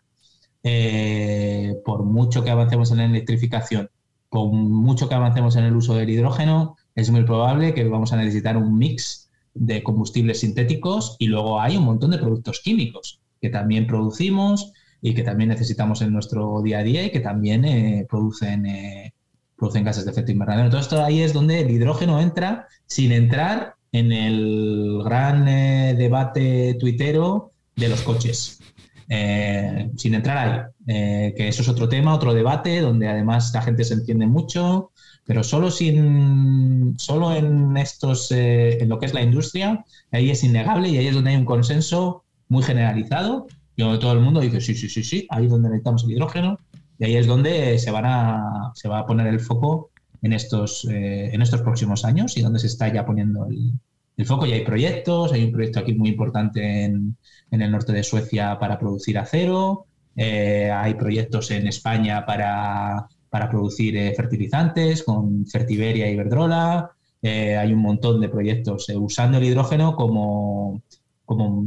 Eh, por mucho que avancemos en la electrificación, por mucho que avancemos en el uso del hidrógeno, es muy probable que vamos a necesitar un mix de combustibles sintéticos y luego hay un montón de productos químicos que también producimos y que también necesitamos en nuestro día a día y que también eh, producen, eh, producen gases de efecto invernadero. Entonces, esto ahí es donde el hidrógeno entra sin entrar en el gran eh, debate tuitero de los coches. sin entrar ahí, que eso es otro tema, otro debate, donde además la gente se entiende mucho, pero solo, sin, solo en, estos, en lo que es la industria, ahí es innegable y ahí es donde hay un consenso muy generalizado todo el mundo dice, sí, sí, sí, sí, ahí es donde necesitamos el hidrógeno y ahí es donde se, van a, se va a poner el foco en estos, eh, en estos próximos años y donde se está ya poniendo el, foco. Y hay proyectos, hay un proyecto aquí muy importante en, el norte de Suecia para producir acero, hay proyectos en España para, producir fertilizantes con Fertiberia y Verdrola. hay un montón de proyectos usando el hidrógeno como, como,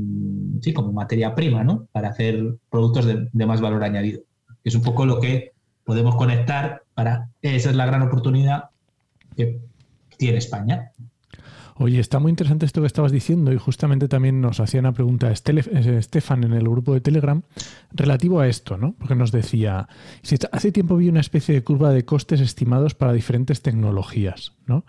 sí, como materia prima, ¿no? Para hacer productos de, más valor añadido. Es un poco lo que podemos conectar para... Esa es la gran oportunidad que tiene España. Oye, está muy interesante esto que estabas diciendo y justamente también nos hacía una pregunta Estefan en el grupo de Telegram relativo a esto, ¿no? Porque nos decía, hace tiempo vi una especie de curva de costes estimados para diferentes tecnologías, ¿no?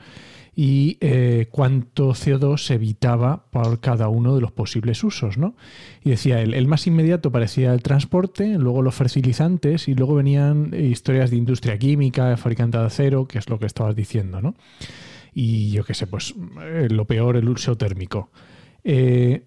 Y eh, cuánto CO2 se evitaba por cada uno de los posibles usos. ¿no? Y decía él, el más inmediato parecía el transporte, luego los fertilizantes y luego venían historias de industria química, fabricante de acero, que es lo que estabas diciendo. ¿no? Y yo qué sé, pues eh, lo peor, el uso térmico. Eh,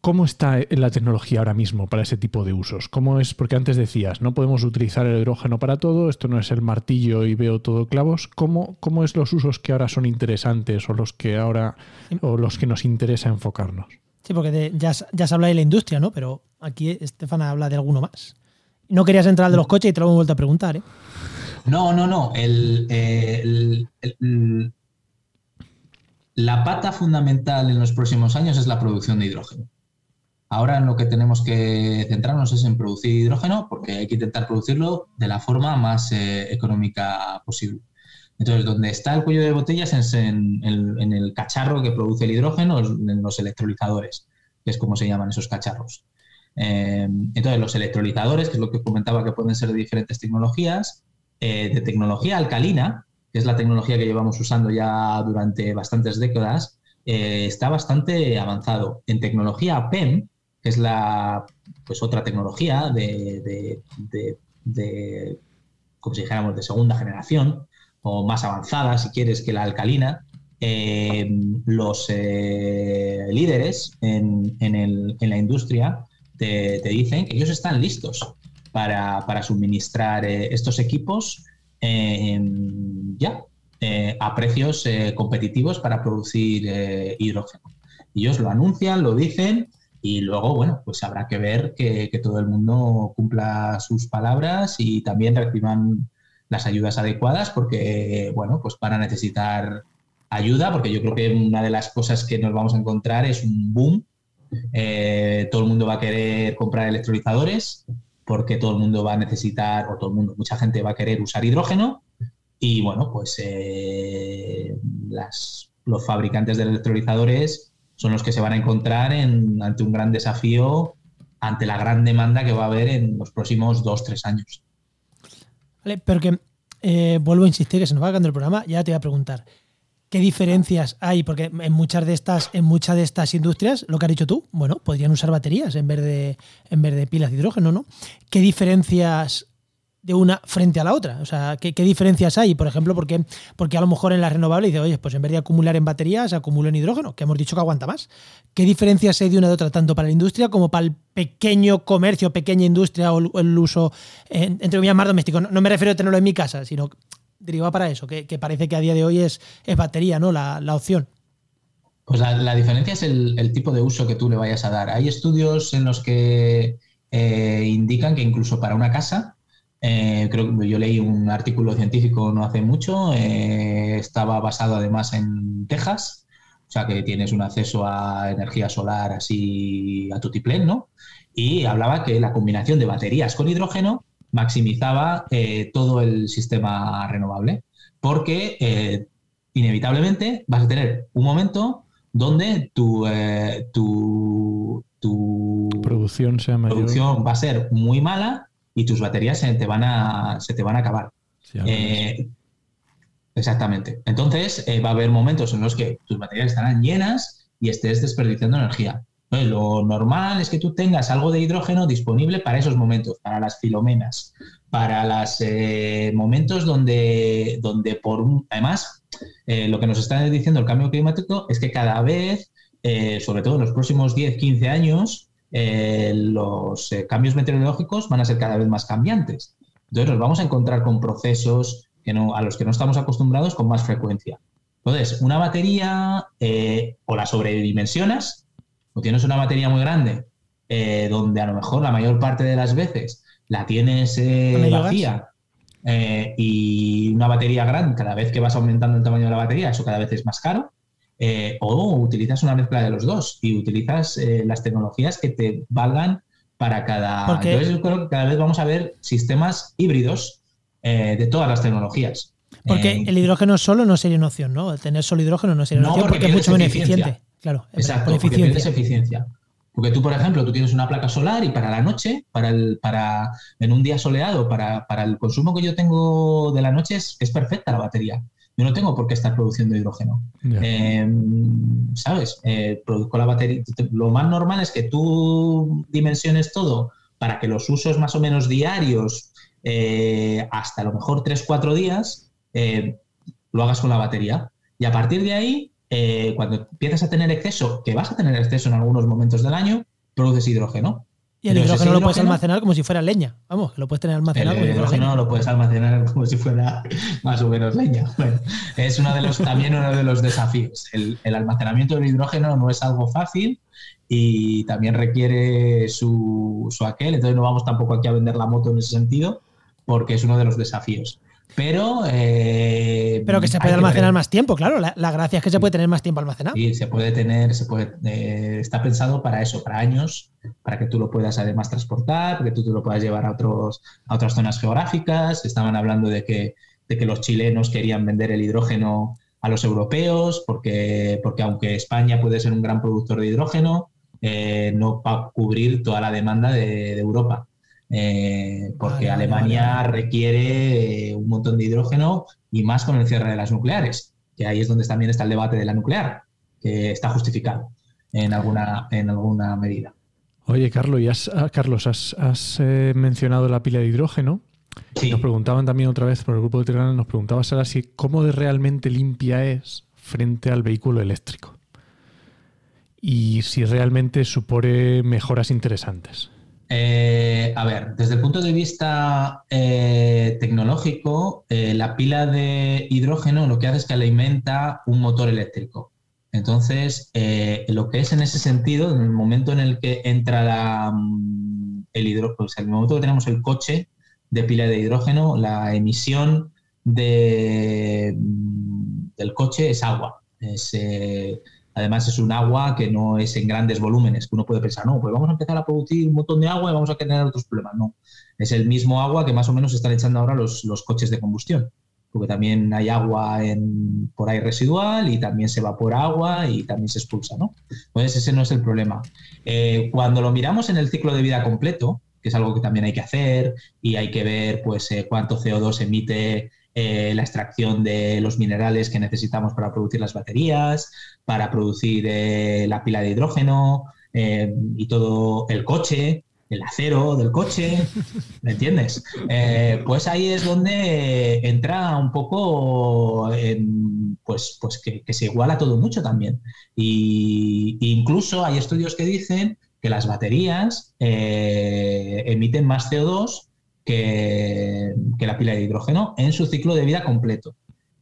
¿Cómo está la tecnología ahora mismo para ese tipo de usos? ¿Cómo es? Porque antes decías, no podemos utilizar el hidrógeno para todo, esto no es el martillo y veo todo clavos. ¿Cómo, cómo es los usos que ahora son interesantes o los que ahora o los que nos interesa enfocarnos? Sí, porque ya, ya se habla de la industria, ¿no? Pero aquí Estefana habla de alguno más. No querías entrar al de los coches y te lo hemos vuelto a preguntar, ¿eh? No, no, no. la pata fundamental en los próximos años es la producción de hidrógeno. Ahora en lo que tenemos que centrarnos es en producir hidrógeno porque hay que intentar producirlo de la forma más eh, económica posible. Entonces, donde está el cuello de botellas es en, el cacharro que produce el hidrógeno, en los electrolizadores, que es como se llaman esos cacharros. Eh, entonces, los electrolizadores, que es lo que comentaba que pueden ser de diferentes tecnologías, eh, de tecnología alcalina, que es la tecnología que llevamos usando ya durante bastantes décadas, está bastante avanzado. En tecnología PEM, es la pues otra tecnología de, como si dijéramos, de segunda generación o más avanzada, si quieres, que la alcalina. Eh, los eh, líderes en, la industria te, dicen que ellos están listos para, suministrar eh, estos equipos ya a precios competitivos para producir hidrógeno. Ellos lo anuncian, lo dicen y luego, bueno, pues habrá que ver que, todo el mundo cumpla sus palabras y también reciban las ayudas adecuadas porque, bueno, pues van a necesitar ayuda porque yo creo que una de las cosas que nos vamos a encontrar es un boom. Eh, todo el mundo va a querer comprar electrolizadores porque todo el mundo va a necesitar, o todo el mundo, mucha gente va a querer usar hidrógeno y, bueno, pues eh, las, los fabricantes de electrolizadores son los que se van a encontrar ante un gran desafío, ante la gran demanda que va a haber en los próximos dos, tres años. Vale, pero que eh, vuelvo a insistir que se nos va acabando el programa, ya te voy a preguntar. ¿Qué diferencias hay? Porque en muchas de estas, en muchas de estas industrias, lo que has dicho tú, bueno, podrían usar baterías en vez de, en vez de pilas de hidrógeno, ¿no? ¿Qué diferencias de una frente a la otra? O sea, ¿qué, diferencias hay? Por ejemplo, porque, porque a lo mejor en la renovable dice, oye, pues en vez de acumular en baterías, acumulo en hidrógeno, que hemos dicho que aguanta más. ¿Qué diferencias hay de una de otra, tanto para la industria como para el pequeño comercio, pequeña industria o el uso, entre comillas, más doméstico? No, me refiero a tenerlo en mi casa, sino derivado para eso, que, parece que a día de hoy es, es batería, ¿no? La, opción. Pues la, diferencia es el, tipo de uso que tú le vayas a dar. Hay estudios en los que eh, indican que incluso para una casa, eh, creo que yo leí un artículo científico no hace mucho, eh, estaba basado además en Texas, o sea que tienes un acceso a energía solar así a tutiplén, ¿no? Y hablaba que la combinación de baterías con hidrógeno maximizaba eh, todo el sistema renovable, porque inevitablemente vas a tener un momento donde tu, tu, tu producción, sea producción va a ser muy mala y tus baterías se te van a, se te van a acabar. Eh, exactamente. Entonces, eh, va a haber momentos en los que tus baterías estarán llenas y estés desperdiciando energía. lo normal es que tú tengas algo de hidrógeno disponible para esos momentos, para las filomenas, para los eh, momentos donde, donde por además, lo que nos está diciendo el cambio climático es que cada vez, sobre todo en los próximos 10, 15 años, eh, los eh, cambios meteorológicos van a ser cada vez más cambiantes. Entonces nos vamos a encontrar con procesos que no, a los que no estamos acostumbrados con más frecuencia. Entonces, una batería eh, o la sobredimensionas, o tienes una batería muy grande donde a lo mejor la mayor parte de las veces la tienes vacía y una batería grande, cada vez que vas aumentando el tamaño de la batería, eso cada vez es más caro. O utilizas una mezcla de los dos y utilizas las tecnologías que te valgan para cada... Entonces yo creo que cada vez vamos a ver sistemas híbridos eh, de todas las tecnologías. Porque eh, el hidrógeno solo no sería una opción, ¿no? tener solo hidrógeno no sería una opción porque, es mucho menos eficiente. Claro, Exacto, porque pierdes eficiencia. Porque tú, por ejemplo, tú tienes una placa solar y para la noche, para el, para en un día soleado, para, para el consumo que yo tengo de la noche es, es perfecta la batería. Yo no tengo por qué estar produciendo hidrógeno. Em, ¿Sabes? Eh, produzco la batería. Lo más normal es que tú dimensiones todo para que los usos más o menos diarios, eh, hasta a lo mejor 3-4 días, eh, lo hagas con la batería. Y a partir de ahí, cuando empiezas a tener exceso, que vas a tener exceso en algunos momentos del año, produces hidrógeno. Y el hidrógeno lo puedes almacenar como si fuera leña. Vamos, que lo puedes tener almacenado. El, hidrógeno lo puedes almacenar como si fuera más o menos leña. Bueno, es uno de los, también uno de los desafíos. El, almacenamiento del hidrógeno no es algo fácil y también requiere su, su aquel. Entonces no vamos tampoco aquí a vender la moto en ese sentido porque es uno de los desafíos. Pero. Eh, pero que se puede almacenar más tiempo, claro. La, gracia es que se puede tener más tiempo almacenado. Sí, se puede tener, se puede. Eh, está pensado para eso, para años, para que tú lo puedas además transportar, para que tú, tú lo puedas llevar a, otros, a otras zonas geográficas. Estaban hablando de que, de que los chilenos querían vender el hidrógeno a los europeos, porque, porque aunque España puede ser un gran productor de hidrógeno, eh, no va a cubrir toda la demanda de Europa. Eh, porque Alemania requiere eh, un montón de hidrógeno y más con el cierre de las nucleares, que ahí es donde también está el debate de la nuclear, que está justificado en alguna, en alguna medida. Oye, Carlos, y has, ah, Carlos, has, eh, mencionado la pila de hidrógeno. Nos preguntaban también otra vez por el grupo de Telegram, nos preguntaba Sara si cómo de realmente limpia es frente al vehículo eléctrico y si realmente supone mejoras interesantes. Eh, a ver, desde el punto de vista eh, tecnológico, eh, la pila de hidrógeno lo que hace es que alimenta un motor eléctrico. Entonces, lo que es en ese sentido, en el momento en el que entra mm, el hidrógeno, o sea, en el momento que tenemos el coche de pila de hidrógeno, la emisión mm, del coche es agua. Además, es un agua que no es en grandes volúmenes, que uno puede pensar, no, pues vamos a empezar a producir un montón de agua y vamos a tener otros problemas. No, es el mismo agua que más o menos están echando ahora los, coches de combustión, porque también hay agua en, por ahí residual y también se evapora agua y también se expulsa, ¿no? Entonces, ese no es el problema. Eh, cuando lo miramos en el ciclo de vida completo, que es algo que también hay que hacer y hay que ver pues eh, cuánto CO2 emite eh, la extracción de los minerales que necesitamos para producir las baterías, para producir eh, la pila de hidrógeno eh, y todo el coche, el acero del coche, ¿me entiendes? pues ahí es donde entra un poco, pues, pues que, se iguala todo mucho también. Y, incluso hay estudios que dicen que las baterías emiten más CO2 que, la pila de hidrógeno en su ciclo de vida completo.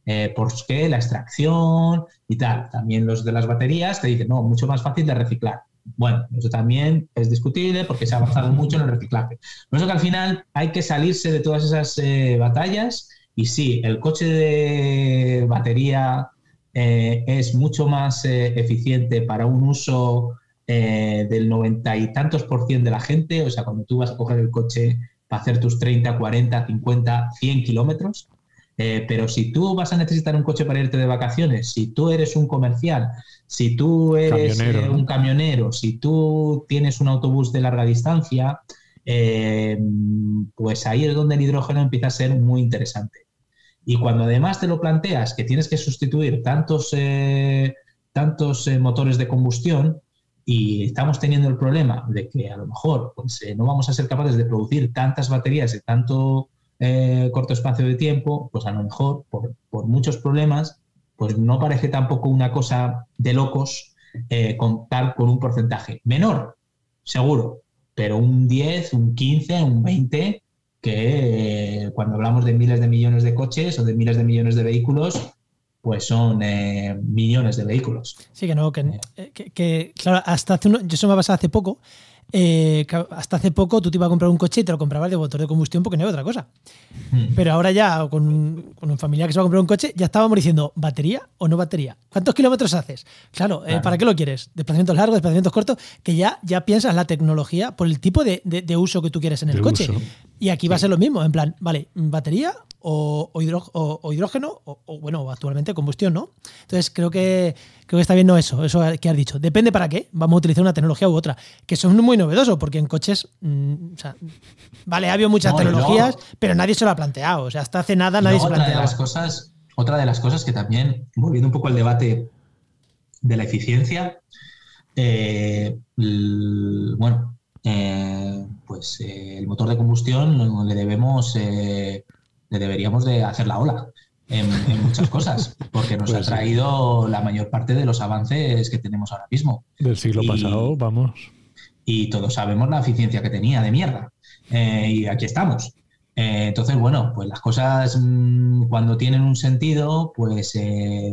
Eh, porque la extracción y tal, también los de las baterías te dicen, no, mucho más fácil de reciclar. Bueno, eso también es discutible porque se ha avanzado mucho en el reciclaje. Por eso que al final hay que salirse de todas esas eh, batallas y sí, el coche de batería eh, es mucho más eficiente para un uso del noventa y tantos por ciento de la gente. O sea, cuando tú vas a coger el coche para hacer tus 30, 40, 50, 100 kilómetros. Eh, pero si tú vas a necesitar un coche para irte de vacaciones, si tú eres un comercial, si tú eres eh, un camionero, si tú tienes un autobús de larga distancia, eh, pues ahí es donde el hidrógeno empieza a ser muy interesante. Y cuando además te lo planteas que tienes que sustituir tantos, tantos motores de combustión, y estamos teniendo el problema de que a lo mejor pues, eh, no vamos a ser capaces de producir tantas baterías en tanto eh, corto espacio de tiempo, pues a lo mejor por, muchos problemas, pues no parece tampoco una cosa de locos eh, contar con un porcentaje menor, seguro, pero un 10, un 15, un 20, que cuando hablamos de miles de millones de coches o de miles de millones de vehículos, pues son eh, millones de vehículos. Sí, que no, que, eh. Eh, claro, hasta hace uno, yo eso me ha pasado hace poco. eh, hasta hace poco tú te ibas a comprar un coche y te lo comprabas de motor de combustión porque no hay otra cosa. Mm. Pero ahora ya con un, con un familiar que se va a comprar un coche, ya estábamos diciendo, ¿batería o no batería? ¿Cuántos kilómetros haces? Claro, eh, Claro. ¿para qué lo quieres? Desplazamientos largos, desplazamientos cortos, que ya, ya piensas la tecnología por el tipo de, de- de uso que tú quieres en el De coche. uso. Y aquí va a ser lo mismo, en plan, vale, batería o, o hidro- o- o hidrógeno o, bueno, actualmente combustión, ¿no? Entonces creo que creo que está bien no eso, eso que has dicho. Depende para qué. Vamos a utilizar una tecnología u otra, que son muy novedosos porque en coches, mm, o sea, vale, ha habido muchas No, tecnologías, pero nadie se lo ha planteado. O sea, hasta hace nada nadie se otra de planteaba. las cosas, otra de las cosas que también, volviendo un poco al debate de la eficiencia, eh, bueno, eh, pues eh, el motor de combustión le debemos, eh, le deberíamos de hacer la ola en, en muchas cosas, porque nos Pues ha sí. traído la mayor parte de los avances que tenemos ahora mismo Del siglo Y- pasado, vamos. y todos sabemos la eficiencia que tenía de mierda. Y aquí estamos. Entonces, bueno, pues las cosas mm, cuando tienen un sentido, pues,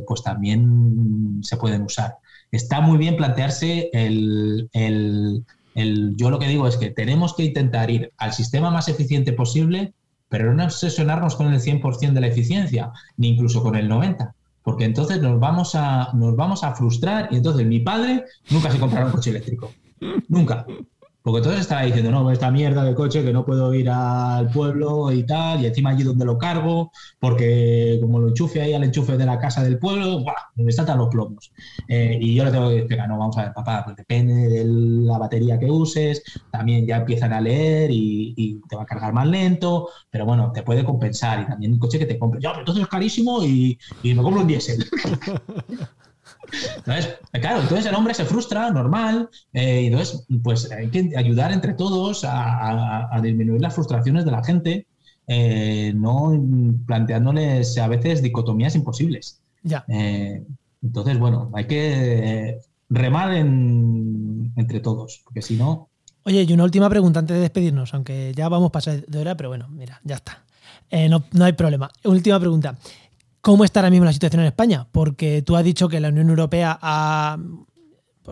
pues también se pueden usar. Está muy bien plantearse el, el- Yo lo que digo es que tenemos que intentar ir al sistema más eficiente posible, pero no obsesionarnos con el 100% de la eficiencia, ni incluso con el 90%. Porque entonces nos vamos, a, nos vamos a frustrar y entonces mi padre nunca se comprará un coche eléctrico. Nunca. Porque entonces estaba diciendo, no, esta mierda de coche que no puedo ir al pueblo y tal, y encima allí donde lo cargo, porque como lo enchufe ahí al enchufe de la casa del pueblo, ¡buah! me saltan los plomos. Eh, y yo le tengo que decir, no, vamos a ver, papá, pues depende de la batería que uses, también ya empiezan a leer y, y te va a cargar más lento, pero bueno, te puede compensar. Y también un coche que te compre, ya, pero entonces es carísimo y, y me compro un diésel. Entonces, claro, entonces el hombre se frustra, normal, eh, y entonces, pues hay que ayudar entre todos a, a- a disminuir las frustraciones de la gente, eh, no planteándoles a veces dicotomías imposibles. Ya. Eh, entonces, bueno, hay que remar en- entre todos, porque si no, Oye, y una última pregunta antes de despedirnos, aunque ya vamos pasar de hora, pero bueno, mira, ya está. No, no hay problema. Última pregunta. ¿Cómo está ahora mismo la situación en España? Porque tú has dicho que la Unión Europea ha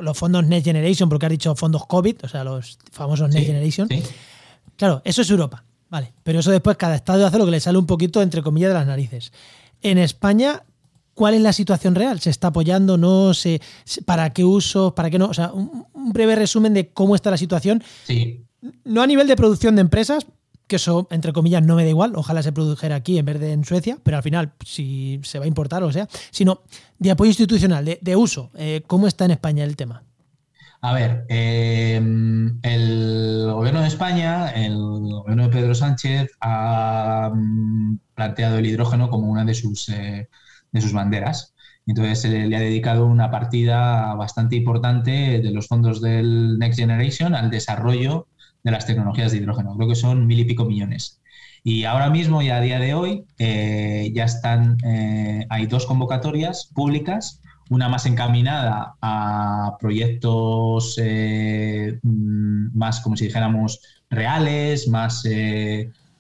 los fondos Next Generation, porque has dicho fondos COVID, o sea, los famosos Next sí, Generation. sí. Claro, eso es Europa, vale. Pero eso después cada estado hace lo que le sale un poquito, entre comillas, de las narices. En España, ¿cuál es la situación real? ¿Se está apoyando? ¿No? ¿Se, se- ¿Para qué usos? ¿Para qué no? O sea, un, un breve resumen de cómo está la situación sí, no a nivel de producción de empresas, que eso, entre comillas, no me da igual, ojalá se produjera aquí en vez de en Suecia, pero al final, si se va a importar, o sea, sino de apoyo institucional, de, uso. Eh, ¿Cómo está en España el tema? A ver, eh, el gobierno de España, el gobierno de Pedro Sánchez ha mm, planteado el hidrógeno como una de sus, eh, de sus banderas. Entonces eh, le ha dedicado una partida bastante importante de los fondos del Next Generation al desarrollo de las tecnologías de hidrógeno. Creo que son mil y pico millones. Y ahora mismo y a día de hoy eh, ya están, eh, hay dos convocatorias públicas una más encaminada a proyectos eh, mm, más, como si dijéramos, reales, más,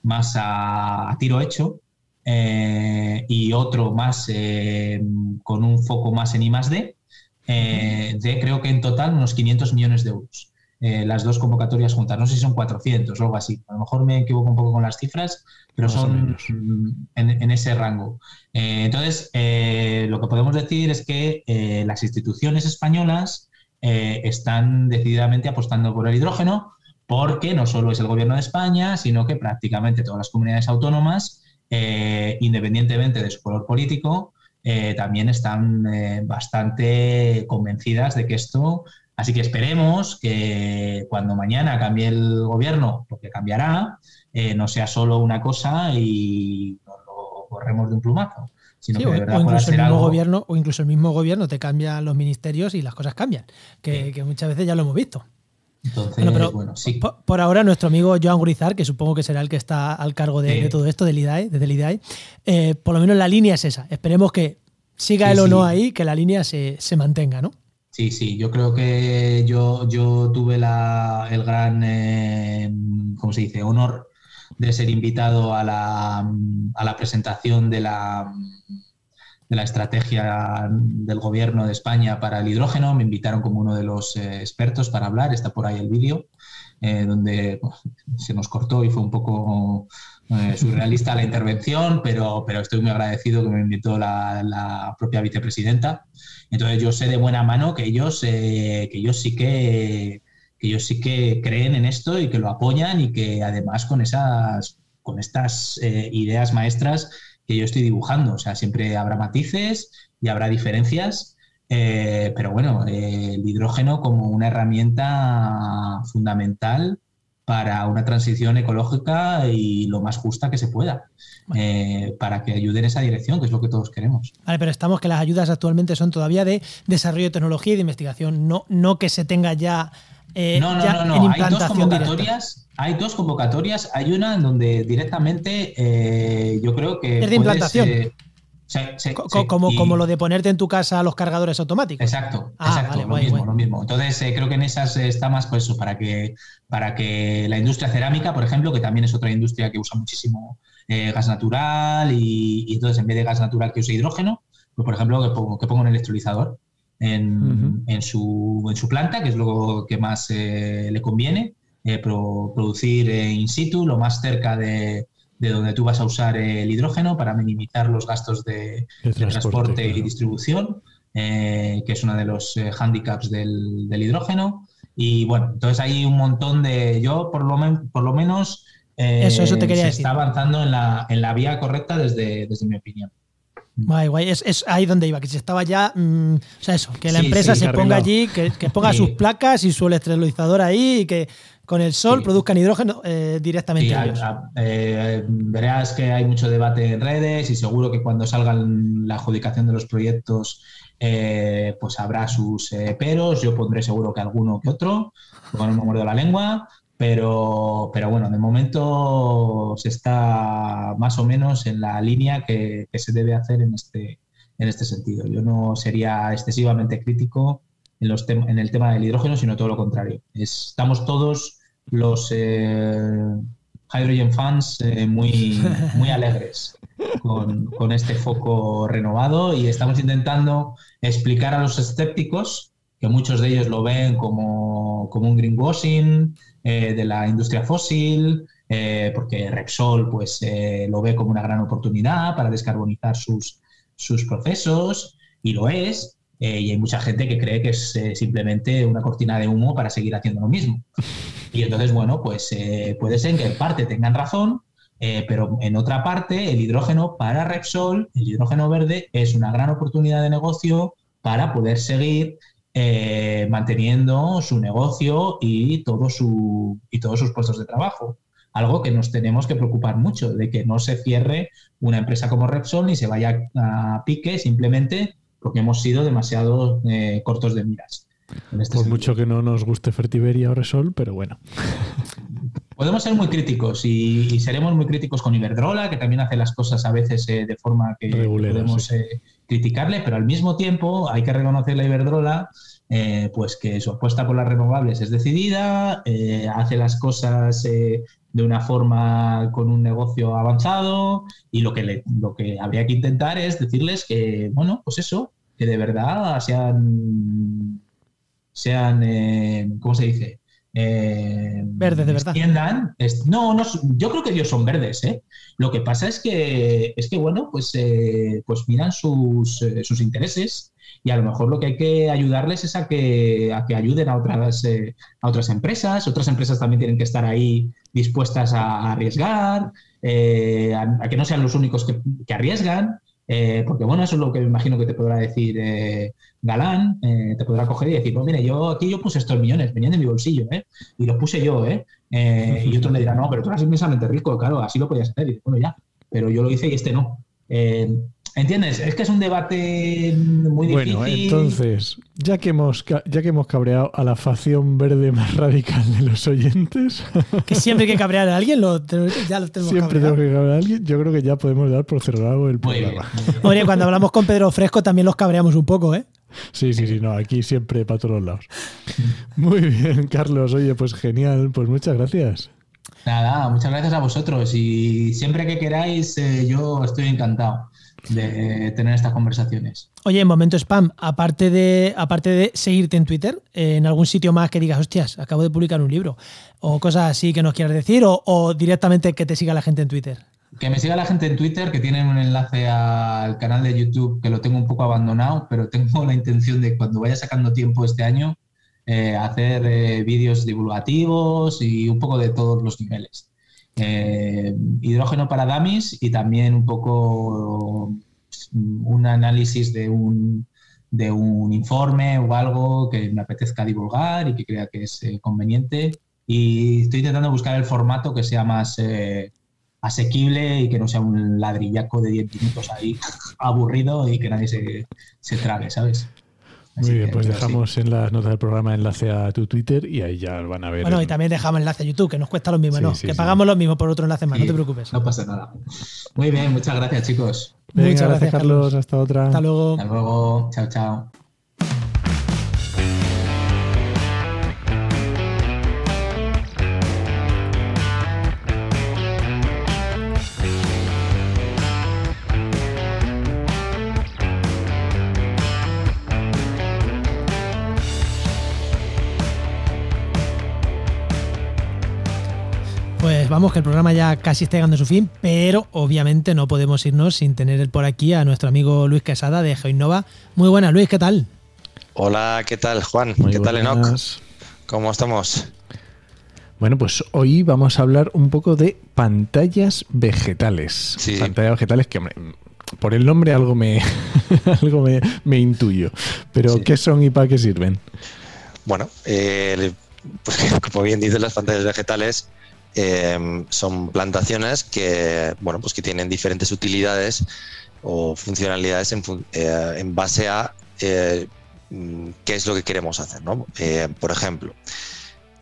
más a, tiro hecho, y otro más con un foco más en I más D, eh, de creo que en total unos 500 millones de euros. Eh, las dos convocatorias juntas, no sé si son 400 o algo así, a lo mejor me equivoco un poco con las cifras, pero Más son mm, en, en ese rango. Eh, entonces, eh, lo que podemos decir es que las instituciones españolas están decididamente apostando por el hidrógeno porque no solo es el gobierno de España, sino que prácticamente todas las comunidades autónomas, independientemente de su color político, eh, también están eh, bastante convencidas de que esto... Así que esperemos que cuando mañana cambie el gobierno, porque cambiará, eh, no sea solo una cosa y nos lo corremos de un plumazo, sino Sí, que o, de verdad incluso el mismo algo. gobierno, o incluso el mismo gobierno te cambia los ministerios y las cosas cambian, que, Sí. que muchas veces ya lo hemos visto. Entonces, Bueno, pero bueno, sí. por, por ahora nuestro amigo Joan Gurizar, que supongo que será el que está al cargo de, Sí. de todo esto, del IDAE, desde el IDAE, eh, por lo menos la línea es esa. Esperemos que siga Sí, él o no ahí, que la línea se, se mantenga, ¿no? Sí, sí, yo creo que yo, yo tuve la, el gran, eh, ¿cómo se dice?, honor de ser invitado a la, a la presentación de la, de la estrategia del gobierno de España para el hidrógeno. Me invitaron como uno de los eh, expertos para hablar. Está por ahí el vídeo, eh, donde se nos cortó y fue un poco eh, surrealista la intervención, pero, pero estoy muy agradecido que me invitó la, propia vicepresidenta. Entonces yo sé de buena mano que ellos, que ellos sí que, que ellos sí que creen en esto y que lo apoyan y que además con esas con estas ideas maestras que yo estoy dibujando. O sea, siempre habrá matices y habrá diferencias, eh, pero bueno, eh, el hidrógeno como una herramienta fundamental para una transición ecológica y lo más justa que se pueda, eh, para que ayude en esa dirección, que es lo que todos queremos. Vale, pero estamos que las ayudas actualmente son todavía de desarrollo de tecnología y de investigación, no, no que se tenga ya eh, no, no, no, Hay dos convocatorias. Hay dos convocatorias. Hay una en donde directamente eh, yo creo que. Es de implantación. Eh, como, como lo de ponerte en tu casa los cargadores automáticos. Exacto, ah, exacto, lo, mismo, lo mismo. Entonces, creo que en esas está más pues eso, para que, para que la industria cerámica, por ejemplo, que también es otra industria que usa muchísimo gas natural y, entonces en vez de gas natural que use hidrógeno, pues por ejemplo, que pongo, que pongo un electrolizador en, su, en, su, planta, que es lo que más eh, le conviene, eh, producir eh, in situ, lo más cerca de, de, donde tú vas a usar el hidrógeno para minimizar los gastos de, transporte, y distribución, que es uno de los hándicaps del, del, hidrógeno. Y bueno, entonces hay un montón de... Yo por lo, por lo menos... eso, eso te quería se decir. está avanzando en la, en la vía correcta desde, desde mi opinión. Guay, guay. Es, ahí donde iba, que se estaba ya. Mm, o sea, eso, que la empresa se ponga allí, que, ponga sus placas y su electrolizador ahí y que con el sol produzcan hidrógeno eh, directamente. Eh, verás que hay mucho debate en redes y seguro que cuando salga la adjudicación de los proyectos, eh, pues habrá sus peros. Yo pondré seguro que alguno que otro, porque no me muerdo la lengua. Pero, pero bueno, de momento se está más o menos en la línea que, se debe hacer en este, en este sentido. Yo no sería excesivamente crítico en, los en el tema del hidrógeno, sino todo lo contrario. estamos todos los eh, hydrogen fans eh, muy, muy alegres con, con, este foco renovado y estamos intentando explicar a los escépticos, que muchos de ellos lo ven como, como un greenwashing, eh, de la industria fósil, porque Repsol pues, eh, lo ve como una gran oportunidad para descarbonizar sus, sus procesos, y lo es, y hay mucha gente que cree que es simplemente una cortina de humo para seguir haciendo lo mismo. Y entonces, bueno, pues puede ser que en parte tengan razón, pero en otra parte, el hidrógeno para Repsol, el hidrógeno verde, es una gran oportunidad de negocio para poder seguir eh, manteniendo su negocio y, todo su, y todos sus puestos de trabajo. Algo que nos tenemos que preocupar mucho, de que no se cierre una empresa como Repsol ni se vaya a pique simplemente porque hemos sido demasiado eh, cortos de miras. Este Por mucho que no nos guste Fertiberia o Repsol, pero bueno. Podemos ser muy críticos y, seremos muy críticos con Iberdrola, que también hace las cosas a veces eh, de forma que podemos criticarle, pero al mismo tiempo hay que reconocerle a Iberdrola eh, pues que su apuesta por las renovables es decidida, eh, hace las cosas eh, de una forma con un negocio avanzado y lo que, lo que habría que intentar es decirles que, bueno, pues eso, que de verdad sean, sean ¿cómo se dice? Verdes, de verdad. no, no, yo creo que ellos son verdes, ¿eh? Lo que pasa es que, es que bueno, pues, pues miran sus, sus intereses y a lo mejor lo que hay que ayudarles es a que, a que ayuden a otras, eh, a otras empresas. Otras empresas también tienen que estar ahí dispuestas a, arriesgar, eh, a, que no sean los únicos que, arriesgan. Eh, porque bueno, eso es lo que me imagino que te podrá decir Galán, te podrá coger y decir, pues mire, yo aquí yo puse estos millones, venían de mi bolsillo, y los puse yo, y otros le dirán, no, pero tú eres inmensamente rico, claro, así lo podías hacer. Y bueno, ya, pero yo lo hice y este no. ¿Entiendes? Es que es un debate muy difícil. Bueno, entonces, ya que hemos ya que hemos cabreado a la facción verde más radical de los oyentes. Que siempre hay que cabrear a alguien, lo, ya lo tenemos Siempre tengo que cabrear a alguien. Yo creo que ya podemos dar por cerrado el programa. Oye, cuando hablamos con Pedro Fresco también los cabreamos un poco, ¿eh? Sí, sí, sí, no, aquí siempre para todos lados. Muy bien, Carlos. Oye, pues genial, pues muchas gracias. Nada, muchas gracias a vosotros y siempre que queráis, eh, yo estoy encantado de tener estas conversaciones. Oye, en momento spam, aparte de, aparte de seguirte en Twitter, eh, en algún sitio más que digas, hostias, acabo de publicar un libro, o cosas así que nos quieras decir, o, directamente que te siga la gente en Twitter. Que me siga la gente en Twitter, que tienen un enlace al canal de YouTube que lo tengo un poco abandonado, pero tengo la intención de cuando vaya sacando tiempo este año, eh, hacer eh, vídeos divulgativos y un poco de todos los niveles. Eh, hidrógeno para damis y también un poco un análisis de un, de un informe o algo que me apetezca divulgar y que crea que es conveniente. Y estoy intentando buscar el formato que sea más asequible y que no sea un ladrillaco de 10 minutos ahí aburrido y que nadie se, se trague, ¿sabes? Muy bien, pues dejamos en las notas del programa enlace a tu Twitter y ahí ya van a ver. Bueno, y también dejamos enlace a YouTube, que nos cuesta lo mismo, ¿no? que pagamos lo mismo por otro enlace más, no te preocupes. No pasa nada. Muy bien, muchas gracias, chicos. muchas gracias, Carlos. Hasta otra. Hasta luego. Hasta luego. Chao, chao. Vamos, que el programa ya casi está llegando a su fin, pero obviamente no podemos irnos sin tener por aquí a nuestro amigo Luis Quesada de GeoInnova. Muy buenas, Luis, ¿qué tal? Hola, ¿qué tal, Juan? ¿Qué tal, Enoch? ¿Cómo estamos? Bueno, pues hoy vamos a hablar un poco de pantallas vegetales. Sí. Pantallas vegetales que, por el nombre algo me, algo me, intuyo. Pero, ¿qué son y para qué sirven? Bueno, eh, pues, como bien dices, las pantallas vegetales Em, son plantaciones que, bueno, pues que tienen diferentes utilidades o funcionalidades en, eh, base a eh, mm, qué es lo que queremos hacer. Eh, por ejemplo,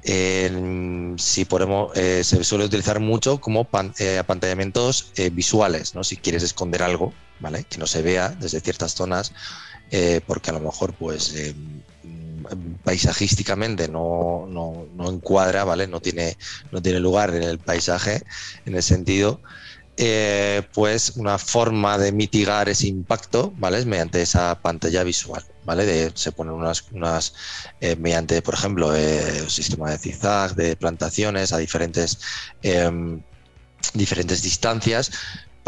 si podemos, se suele utilizar mucho como apantallamientos visuales, ¿no? si quieres esconder algo, ¿vale? que no se vea desde ciertas zonas, porque a lo mejor pues em, paisajísticamente no, no, encuadra, ¿vale? No tiene, no tiene lugar en el paisaje en el sentido. Eh, pues una forma de mitigar ese impacto, ¿vale? Es mediante esa pantalla visual, ¿vale? De, se ponen unas, unas eh, mediante, por ejemplo, eh, sistema de zigzag, de plantaciones a diferentes, em, diferentes distancias,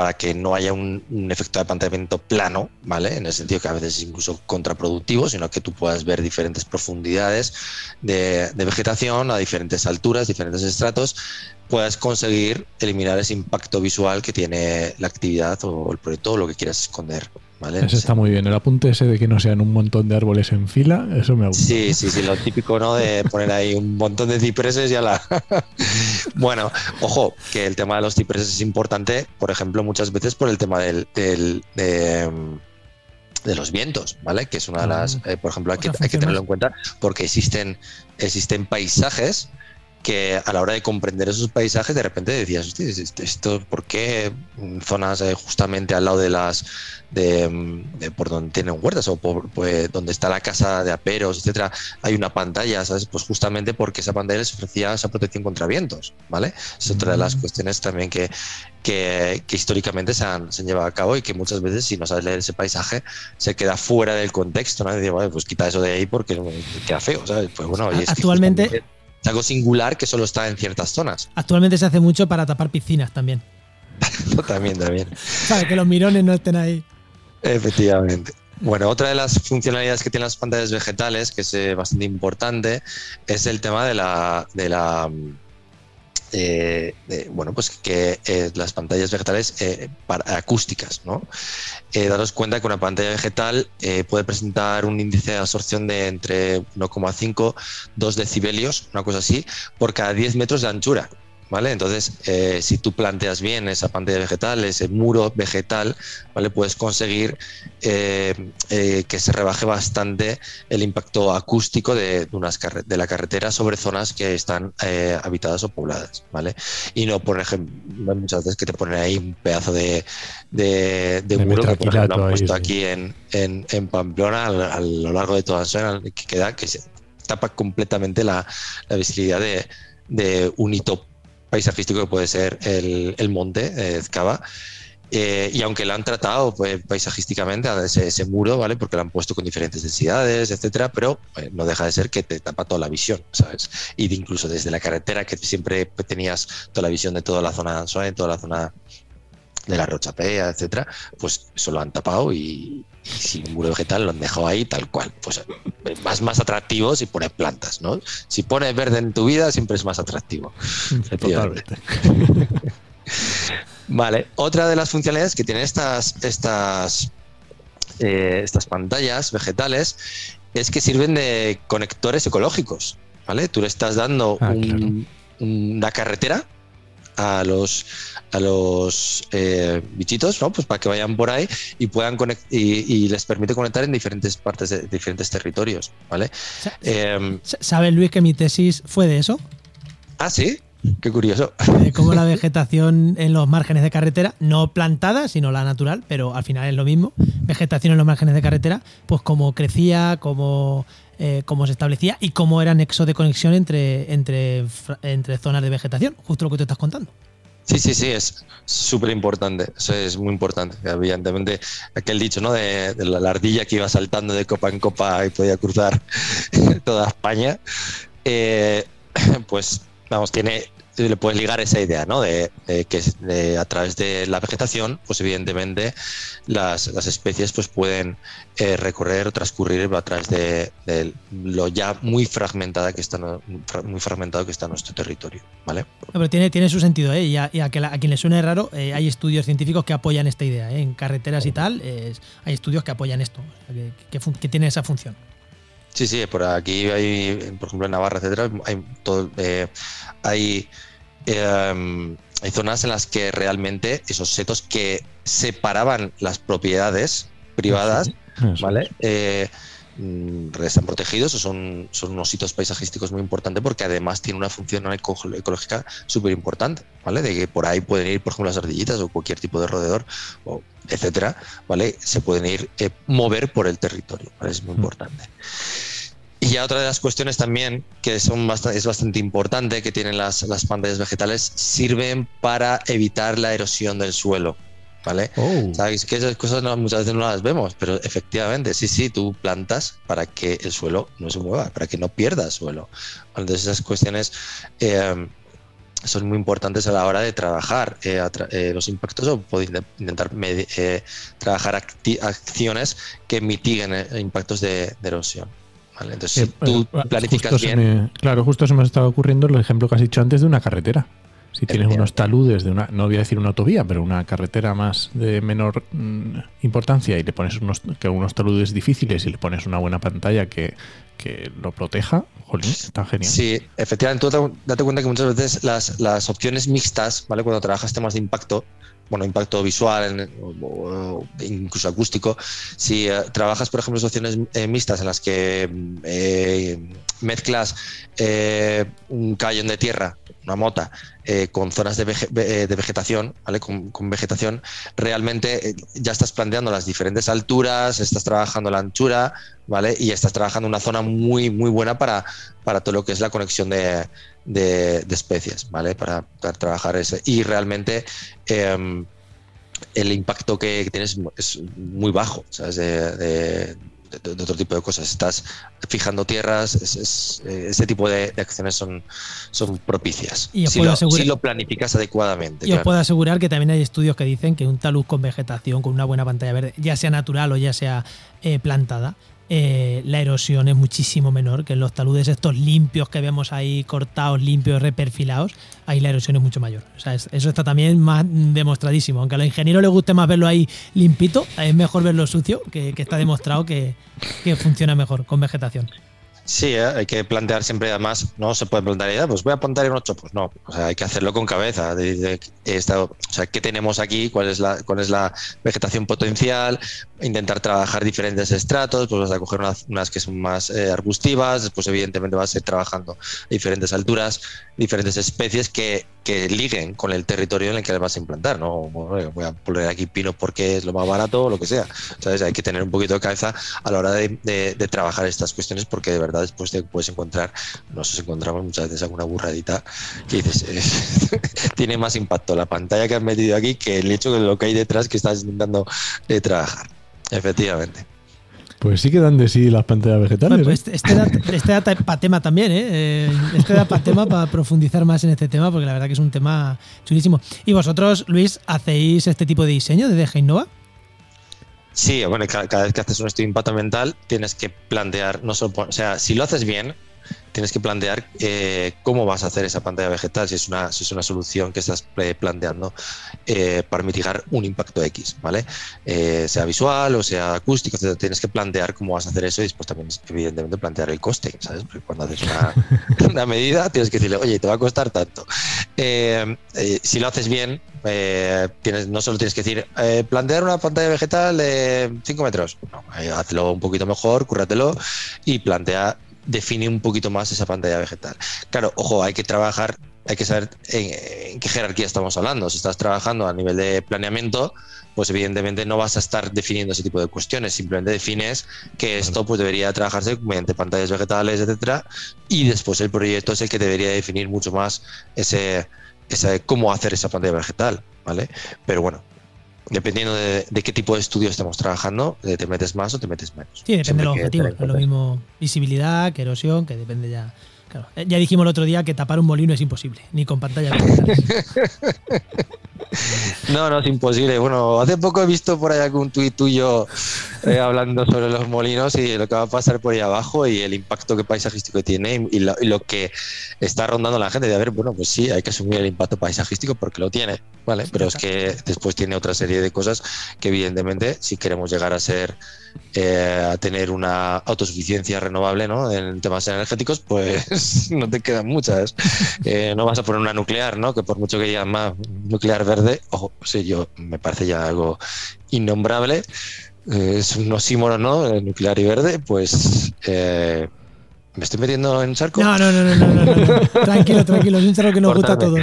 para que no haya un, efecto de apantallamiento plano, ¿vale? En el sentido que a veces es incluso contraproductivo, sino que tú puedas ver diferentes profundidades de, de vegetación a diferentes alturas, diferentes estratos, puedas conseguir eliminar ese impacto visual que tiene la actividad o el proyecto o lo que quieras esconder. Eso está muy bien. El apunte ese de que no sean un montón de árboles en fila, eso me gusta. Sí, sí, sí, lo típico, ¿no? De poner ahí un montón de cipreses y a la. bueno, ojo, que el tema de los cipreses es importante, por ejemplo, muchas veces por el tema del, de, los vientos, ¿vale? Que es una de las, ah. eh, por ejemplo, hay que, hay que tenerlo en cuenta porque existen, existen paisajes que a la hora de comprender esos paisajes de repente decías, esto, ¿por qué zonas eh, justamente al lado de las de, por donde tienen huertas o por, pues, donde está la casa de aperos, etcétera, hay una pantalla, ¿sabes? Pues justamente porque esa pantalla les ofrecía esa protección contra vientos, ¿vale? Es otra de las mm. cuestiones también que, que, históricamente se han, se han, llevado a cabo y que muchas veces si no sabes leer ese paisaje se queda fuera del contexto, ¿no? Y digo, pues quita eso de ahí porque queda feo, ¿sabes? Pues bueno, y es actualmente es algo singular que solo está en ciertas zonas. Actualmente se hace mucho para tapar piscinas también. también, también. Para que los mirones no estén ahí. Efectivamente. Bueno, otra de las funcionalidades que tienen las pantallas vegetales, que es eh, bastante importante, es el tema de la, de la eh, bueno, pues que eh, las pantallas vegetales para, acústicas, ¿no? daros cuenta que una pantalla vegetal puede presentar un índice de absorción de entre 1,5 2 decibelios, una cosa así, por cada 10 metros de anchura. ¿Vale? Entonces, eh, si tú planteas bien esa pantalla vegetal, ese muro vegetal, ¿vale? Puedes conseguir eh, eh, que se rebaje bastante el impacto acústico de, unas de la carretera sobre zonas que están habitadas o pobladas, ¿vale? Y no, por ejemplo, muchas veces que te ponen ahí un pedazo de, muro que, por ejemplo, han puesto aquí en, Pamplona a, lo largo de toda la zona, que queda que se tapa completamente la, visibilidad de, de un hito paisajístico que puede ser el, monte de Ezcaba. Eh, y aunque lo han tratado pues, paisajísticamente, ese, ese, muro, ¿vale? Porque lo han puesto con diferentes densidades, etcétera, pero eh, no deja de ser que te tapa toda la visión, ¿sabes? Y incluso desde la carretera, que siempre tenías toda la visión de toda la zona de toda la zona de la Rochapea, etcétera, pues eso lo han tapado y, sin muro vegetal lo han dejado ahí tal cual. Pues más, más atractivo si pones plantas, ¿no? Si pones verde en tu vida, siempre es más atractivo. Totalmente. Vale, otra de las funcionalidades que tienen estas, estas, eh, estas pantallas vegetales es que sirven de conectores ecológicos. ¿vale? Tú le estás dando ah, una carretera a los a los eh, bichitos, ¿no? Pues para que vayan por ahí y puedan conectar y, les permite conectar en diferentes partes de diferentes territorios, ¿vale? Eh, ¿Sabes, Luis, que mi tesis fue de eso? Ah, sí. Qué curioso. De cómo la vegetación en los márgenes de carretera, no plantada, sino la natural, pero al final es lo mismo. Vegetación en los márgenes de carretera, pues cómo crecía, cómo, eh, cómo se establecía y cómo era nexo de conexión entre, entre, entre zonas de vegetación, justo lo que tú estás contando. Sí, sí, sí, es súper importante, eso es muy importante. Evidentemente, aquel dicho, ¿no? De, de, la ardilla que iba saltando de copa en copa y podía cruzar toda España, eh, pues vamos, tiene, le puedes ligar esa idea, ¿no? De, que a través de la vegetación, pues evidentemente las, especies pues pueden eh, recorrer o transcurrir a través de, lo ya muy fragmentada que está muy fragmentado que está nuestro territorio, ¿vale? pero tiene, tiene su sentido, ¿eh? Y a, quien le suene raro, eh, hay estudios científicos que apoyan esta idea, ¿eh? En carreteras y tal, hay estudios que apoyan esto, que, que tiene esa función. Sí, sí, por aquí hay, por ejemplo, en Navarra, etcétera, hay, todo, eh, hay, em, hay zonas en las que realmente esos setos que separaban las propiedades privadas, ¿vale? Eh, están protegidos o son, son unos sitios paisajísticos muy importantes porque además tiene una función ecológica súper importante, ¿vale? De que por ahí pueden ir, por ejemplo, las ardillitas o cualquier tipo de roedor, o etcétera, ¿vale? Se pueden ir, eh, mover por el territorio, ¿vale? Es muy mm. importante. Y otra de las cuestiones también que son bastante, es bastante importante que tienen las, las pantallas vegetales, sirven para evitar la erosión del suelo. ¿Vale? Oh. Sabéis que esas cosas muchas veces no las vemos, pero efectivamente, sí, sí, tú plantas para que el suelo no se mueva, para que no pierda suelo. Entonces esas cuestiones eh, son muy importantes a la hora de trabajar eh, eh, los impactos o poder intentar trabajar acciones que mitiguen impactos de erosión. Entonces, si tú planificas bien. claro, justo se me estaba ocurriendo el ejemplo que has dicho antes de una carretera. Si tienes unos taludes de una, no voy a decir una autovía, pero una carretera más de menor mm, importancia y le pones unos, que unos taludes difíciles y le pones una buena pantalla que, que lo proteja, jolín, está genial. Sí, efectivamente, tú date cuenta que muchas veces las, las opciones mixtas, ¿vale? Cuando trabajas temas de impacto, bueno, impacto visual o, incluso acústico. Si eh, trabajas, por ejemplo, opciones eh, mixtas en las que eh, mezclas un cañón de tierra, una mota, con zonas de, vegetación, ¿vale? Con, vegetación, realmente ya estás planteando las diferentes alturas, estás trabajando la anchura, ¿vale? Y estás trabajando una zona muy, muy buena para, para todo lo que es la conexión de, de, especies, ¿vale? Para, trabajar ese. Y realmente em, el impacto que tienes es muy bajo, ¿sabes? De, otro tipo de cosas. Estás fijando tierras, ese tipo de, acciones son, son propicias. Y si, lo, si, lo, planificas adecuadamente. Y os puedo asegurar que también hay estudios que dicen que un talud con vegetación, con una buena pantalla verde, ya sea natural o ya sea eh, plantada, eh, la erosión es muchísimo menor que en los taludes estos limpios que vemos ahí cortados, limpios, reperfilados. Ahí la erosión es mucho mayor. eso está también más demostradísimo. Aunque a los ingenieros les guste más verlo ahí limpito, es mejor verlo sucio, que, está demostrado que funciona mejor con vegetación. Sí, ¿eh? hay que plantear siempre, además, no se puede plantear, idea, pues voy a apuntar en 8, pues no, o sea, hay que hacerlo con cabeza. De, o sea, ¿qué tenemos aquí? ¿Cuál es, la, ¿Cuál es la vegetación potencial? Intentar trabajar diferentes estratos, pues vas a coger unas, que son más eh, arbustivas, después evidentemente vas a ir trabajando a diferentes alturas, diferentes especies que que liguen con el territorio en el que le vas a implantar, ¿no? voy a poner aquí pino porque es lo más barato o lo que sea. ¿Sabes? Hay que tener un poquito de cabeza a la hora de, trabajar estas cuestiones porque de verdad después te puedes encontrar, nos encontramos muchas veces alguna burradita que dices, tiene más impacto la pantalla que has metido aquí que el hecho de lo que hay detrás que estás intentando eh, trabajar. Efectivamente. Pues sí que dan de sí las pantallas vegetales. Pues ¿eh? este, da, este para tema también, ¿eh? ¿eh? Este da para tema para profundizar más en este tema, porque la verdad que es un tema chulísimo. ¿Y vosotros, Luis, hacéis este tipo de diseño de Deja Innova? Sí, bueno, cada, cada, vez que haces un estudio de impacto ambiental tienes que plantear, no solo, o sea, si lo haces bien, tienes que plantear eh, cómo vas a hacer esa pantalla vegetal, si es una, si es una solución que estás planteando eh, para mitigar un impacto X, ¿vale? Eh, sea visual o sea acústico, tienes que plantear cómo vas a hacer eso y después también, evidentemente, plantear el coste, ¿sabes? Porque cuando haces una, medida tienes que decirle, oye, te va a costar tanto. si lo haces bien, tienes, no solo tienes que decir, plantear una pantalla vegetal de 5 metros, no, hazlo un poquito mejor, cúrratelo y plantea define un poquito más esa pantalla vegetal. Claro, ojo, hay que trabajar, hay que saber en, qué jerarquía estamos hablando. Si estás trabajando a nivel de planeamiento, pues evidentemente no vas a estar definiendo ese tipo de cuestiones, simplemente defines que esto pues debería trabajarse mediante pantallas vegetales, etcétera, y después el proyecto es el que debería definir mucho más ese, ese cómo hacer esa pantalla vegetal, ¿vale? Pero bueno, dependiendo de, qué tipo de estudio estamos trabajando, eh, te metes más o te metes menos. Sí, depende de los objetivos. Es lo mismo visibilidad que erosión, que depende ya. Claro. Eh, ya dijimos el otro día que tapar un molino es imposible, ni con pantalla. No, no, es imposible. Bueno, hace poco he visto por ahí algún tuit tuyo eh, hablando sobre los molinos y lo que va a pasar por ahí abajo y el impacto que paisajístico tiene y lo, que está rondando la gente de a ver, bueno, pues sí, hay que asumir el impacto paisajístico porque lo tiene, ¿vale? Pero es que después tiene otra serie de cosas que evidentemente si queremos llegar a ser eh, a tener una autosuficiencia renovable ¿no? en temas energéticos, pues no te quedan muchas. Eh, no vas a poner una nuclear, ¿no? que por mucho que digan más nuclear verde, ojo, sí, yo me parece ya algo innombrable. Eh, es un osímono, ¿no? nuclear y verde, pues ¿Me estoy metiendo en charco? No, no, no, no, no, no, tranquilo, tranquilo, es un charco que nos gusta a todos.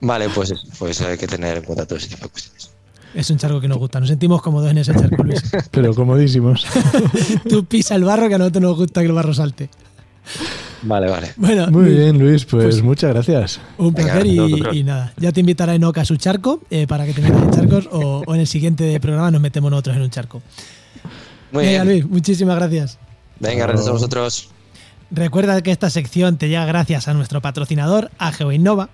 Vale, pues, pues hay que tener en cuenta todo ese tipo de cuestiones. Es un charco que nos gusta, nos sentimos cómodos en ese charco, Luis. Pero comodísimos. Tú pisa el barro que a nosotros nos gusta que el barro salte. Vale, vale. Bueno, Muy bien, Luis, pues, pues, muchas gracias. Un placer y, nada. Ya te invitará Enoca a su charco eh, para que te metas en charcos o, en el siguiente programa nos metemos nosotros en un charco. Muy bien. Luis, muchísimas gracias. Venga, gracias a vosotros. Recuerda que esta sección te llega gracias a nuestro patrocinador, a GeoInnova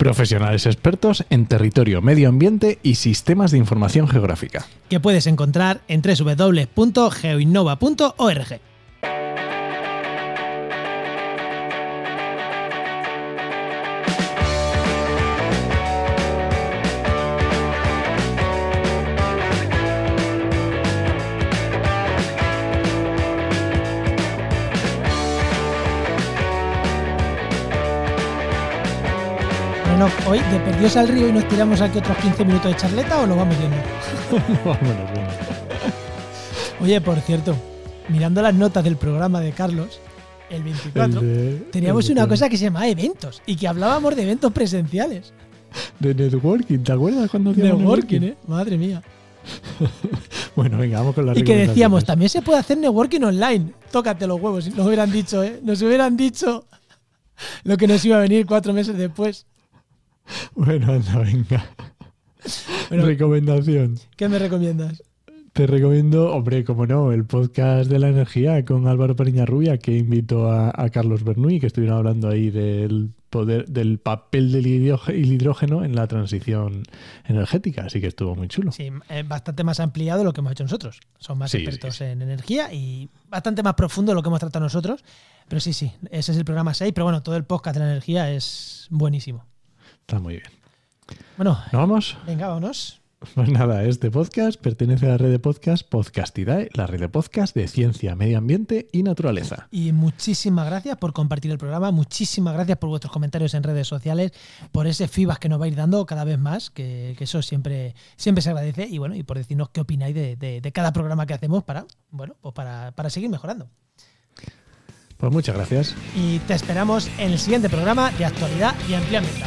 Profesionales expertos en territorio, medio ambiente y sistemas de información geográfica. Que puedes encontrar en www.geoinnova.org. hoy de perdidos al río y nos tiramos aquí otros 15 minutos de charleta o nos vamos yendo? Oye, por cierto, mirando las notas del programa de Carlos, el 24, teníamos una cosa que se llamaba eventos y que hablábamos de eventos presenciales. De networking, ¿te acuerdas cuando hacíamos networking? eh? Madre mía. bueno, venga, vamos con la Y que decíamos, también se puede hacer networking online. Tócate los huevos, nos hubieran dicho, ¿eh? Nos hubieran dicho lo que nos iba a venir cuatro meses después. Bueno, anda, venga. Recomendación. ¿Qué me recomiendas? Te recomiendo, hombre, como no, el podcast de la energía con Álvaro Rubia, que invitó a, Carlos Bernuy, que estuvieron hablando ahí del poder, del papel del hidrógeno en la transición energética, así que estuvo muy chulo. Sí, eh, bastante más ampliado de lo que hemos hecho nosotros. Son más expertos en energía y bastante más profundo de lo que hemos tratado nosotros. Pero sí, sí, ese es el programa 6, pero bueno, todo el podcast de la energía es buenísimo. Está muy bien. Bueno, ¿nos vamos? Venga, vámonos. Pues nada, este podcast pertenece a la red de podcast Podcastidae, la red de podcast de ciencia, medio ambiente y naturaleza. Y muchísimas gracias por compartir el programa, muchísimas gracias por vuestros comentarios en redes sociales, por ese feedback que nos vais dando cada vez más, que, eso siempre, siempre se agradece, y bueno, y por decirnos qué opináis de, cada programa que hacemos para, bueno, pues para, para seguir mejorando. Pues muchas gracias. Y te esperamos en el siguiente programa de actualidad y ampliamiento.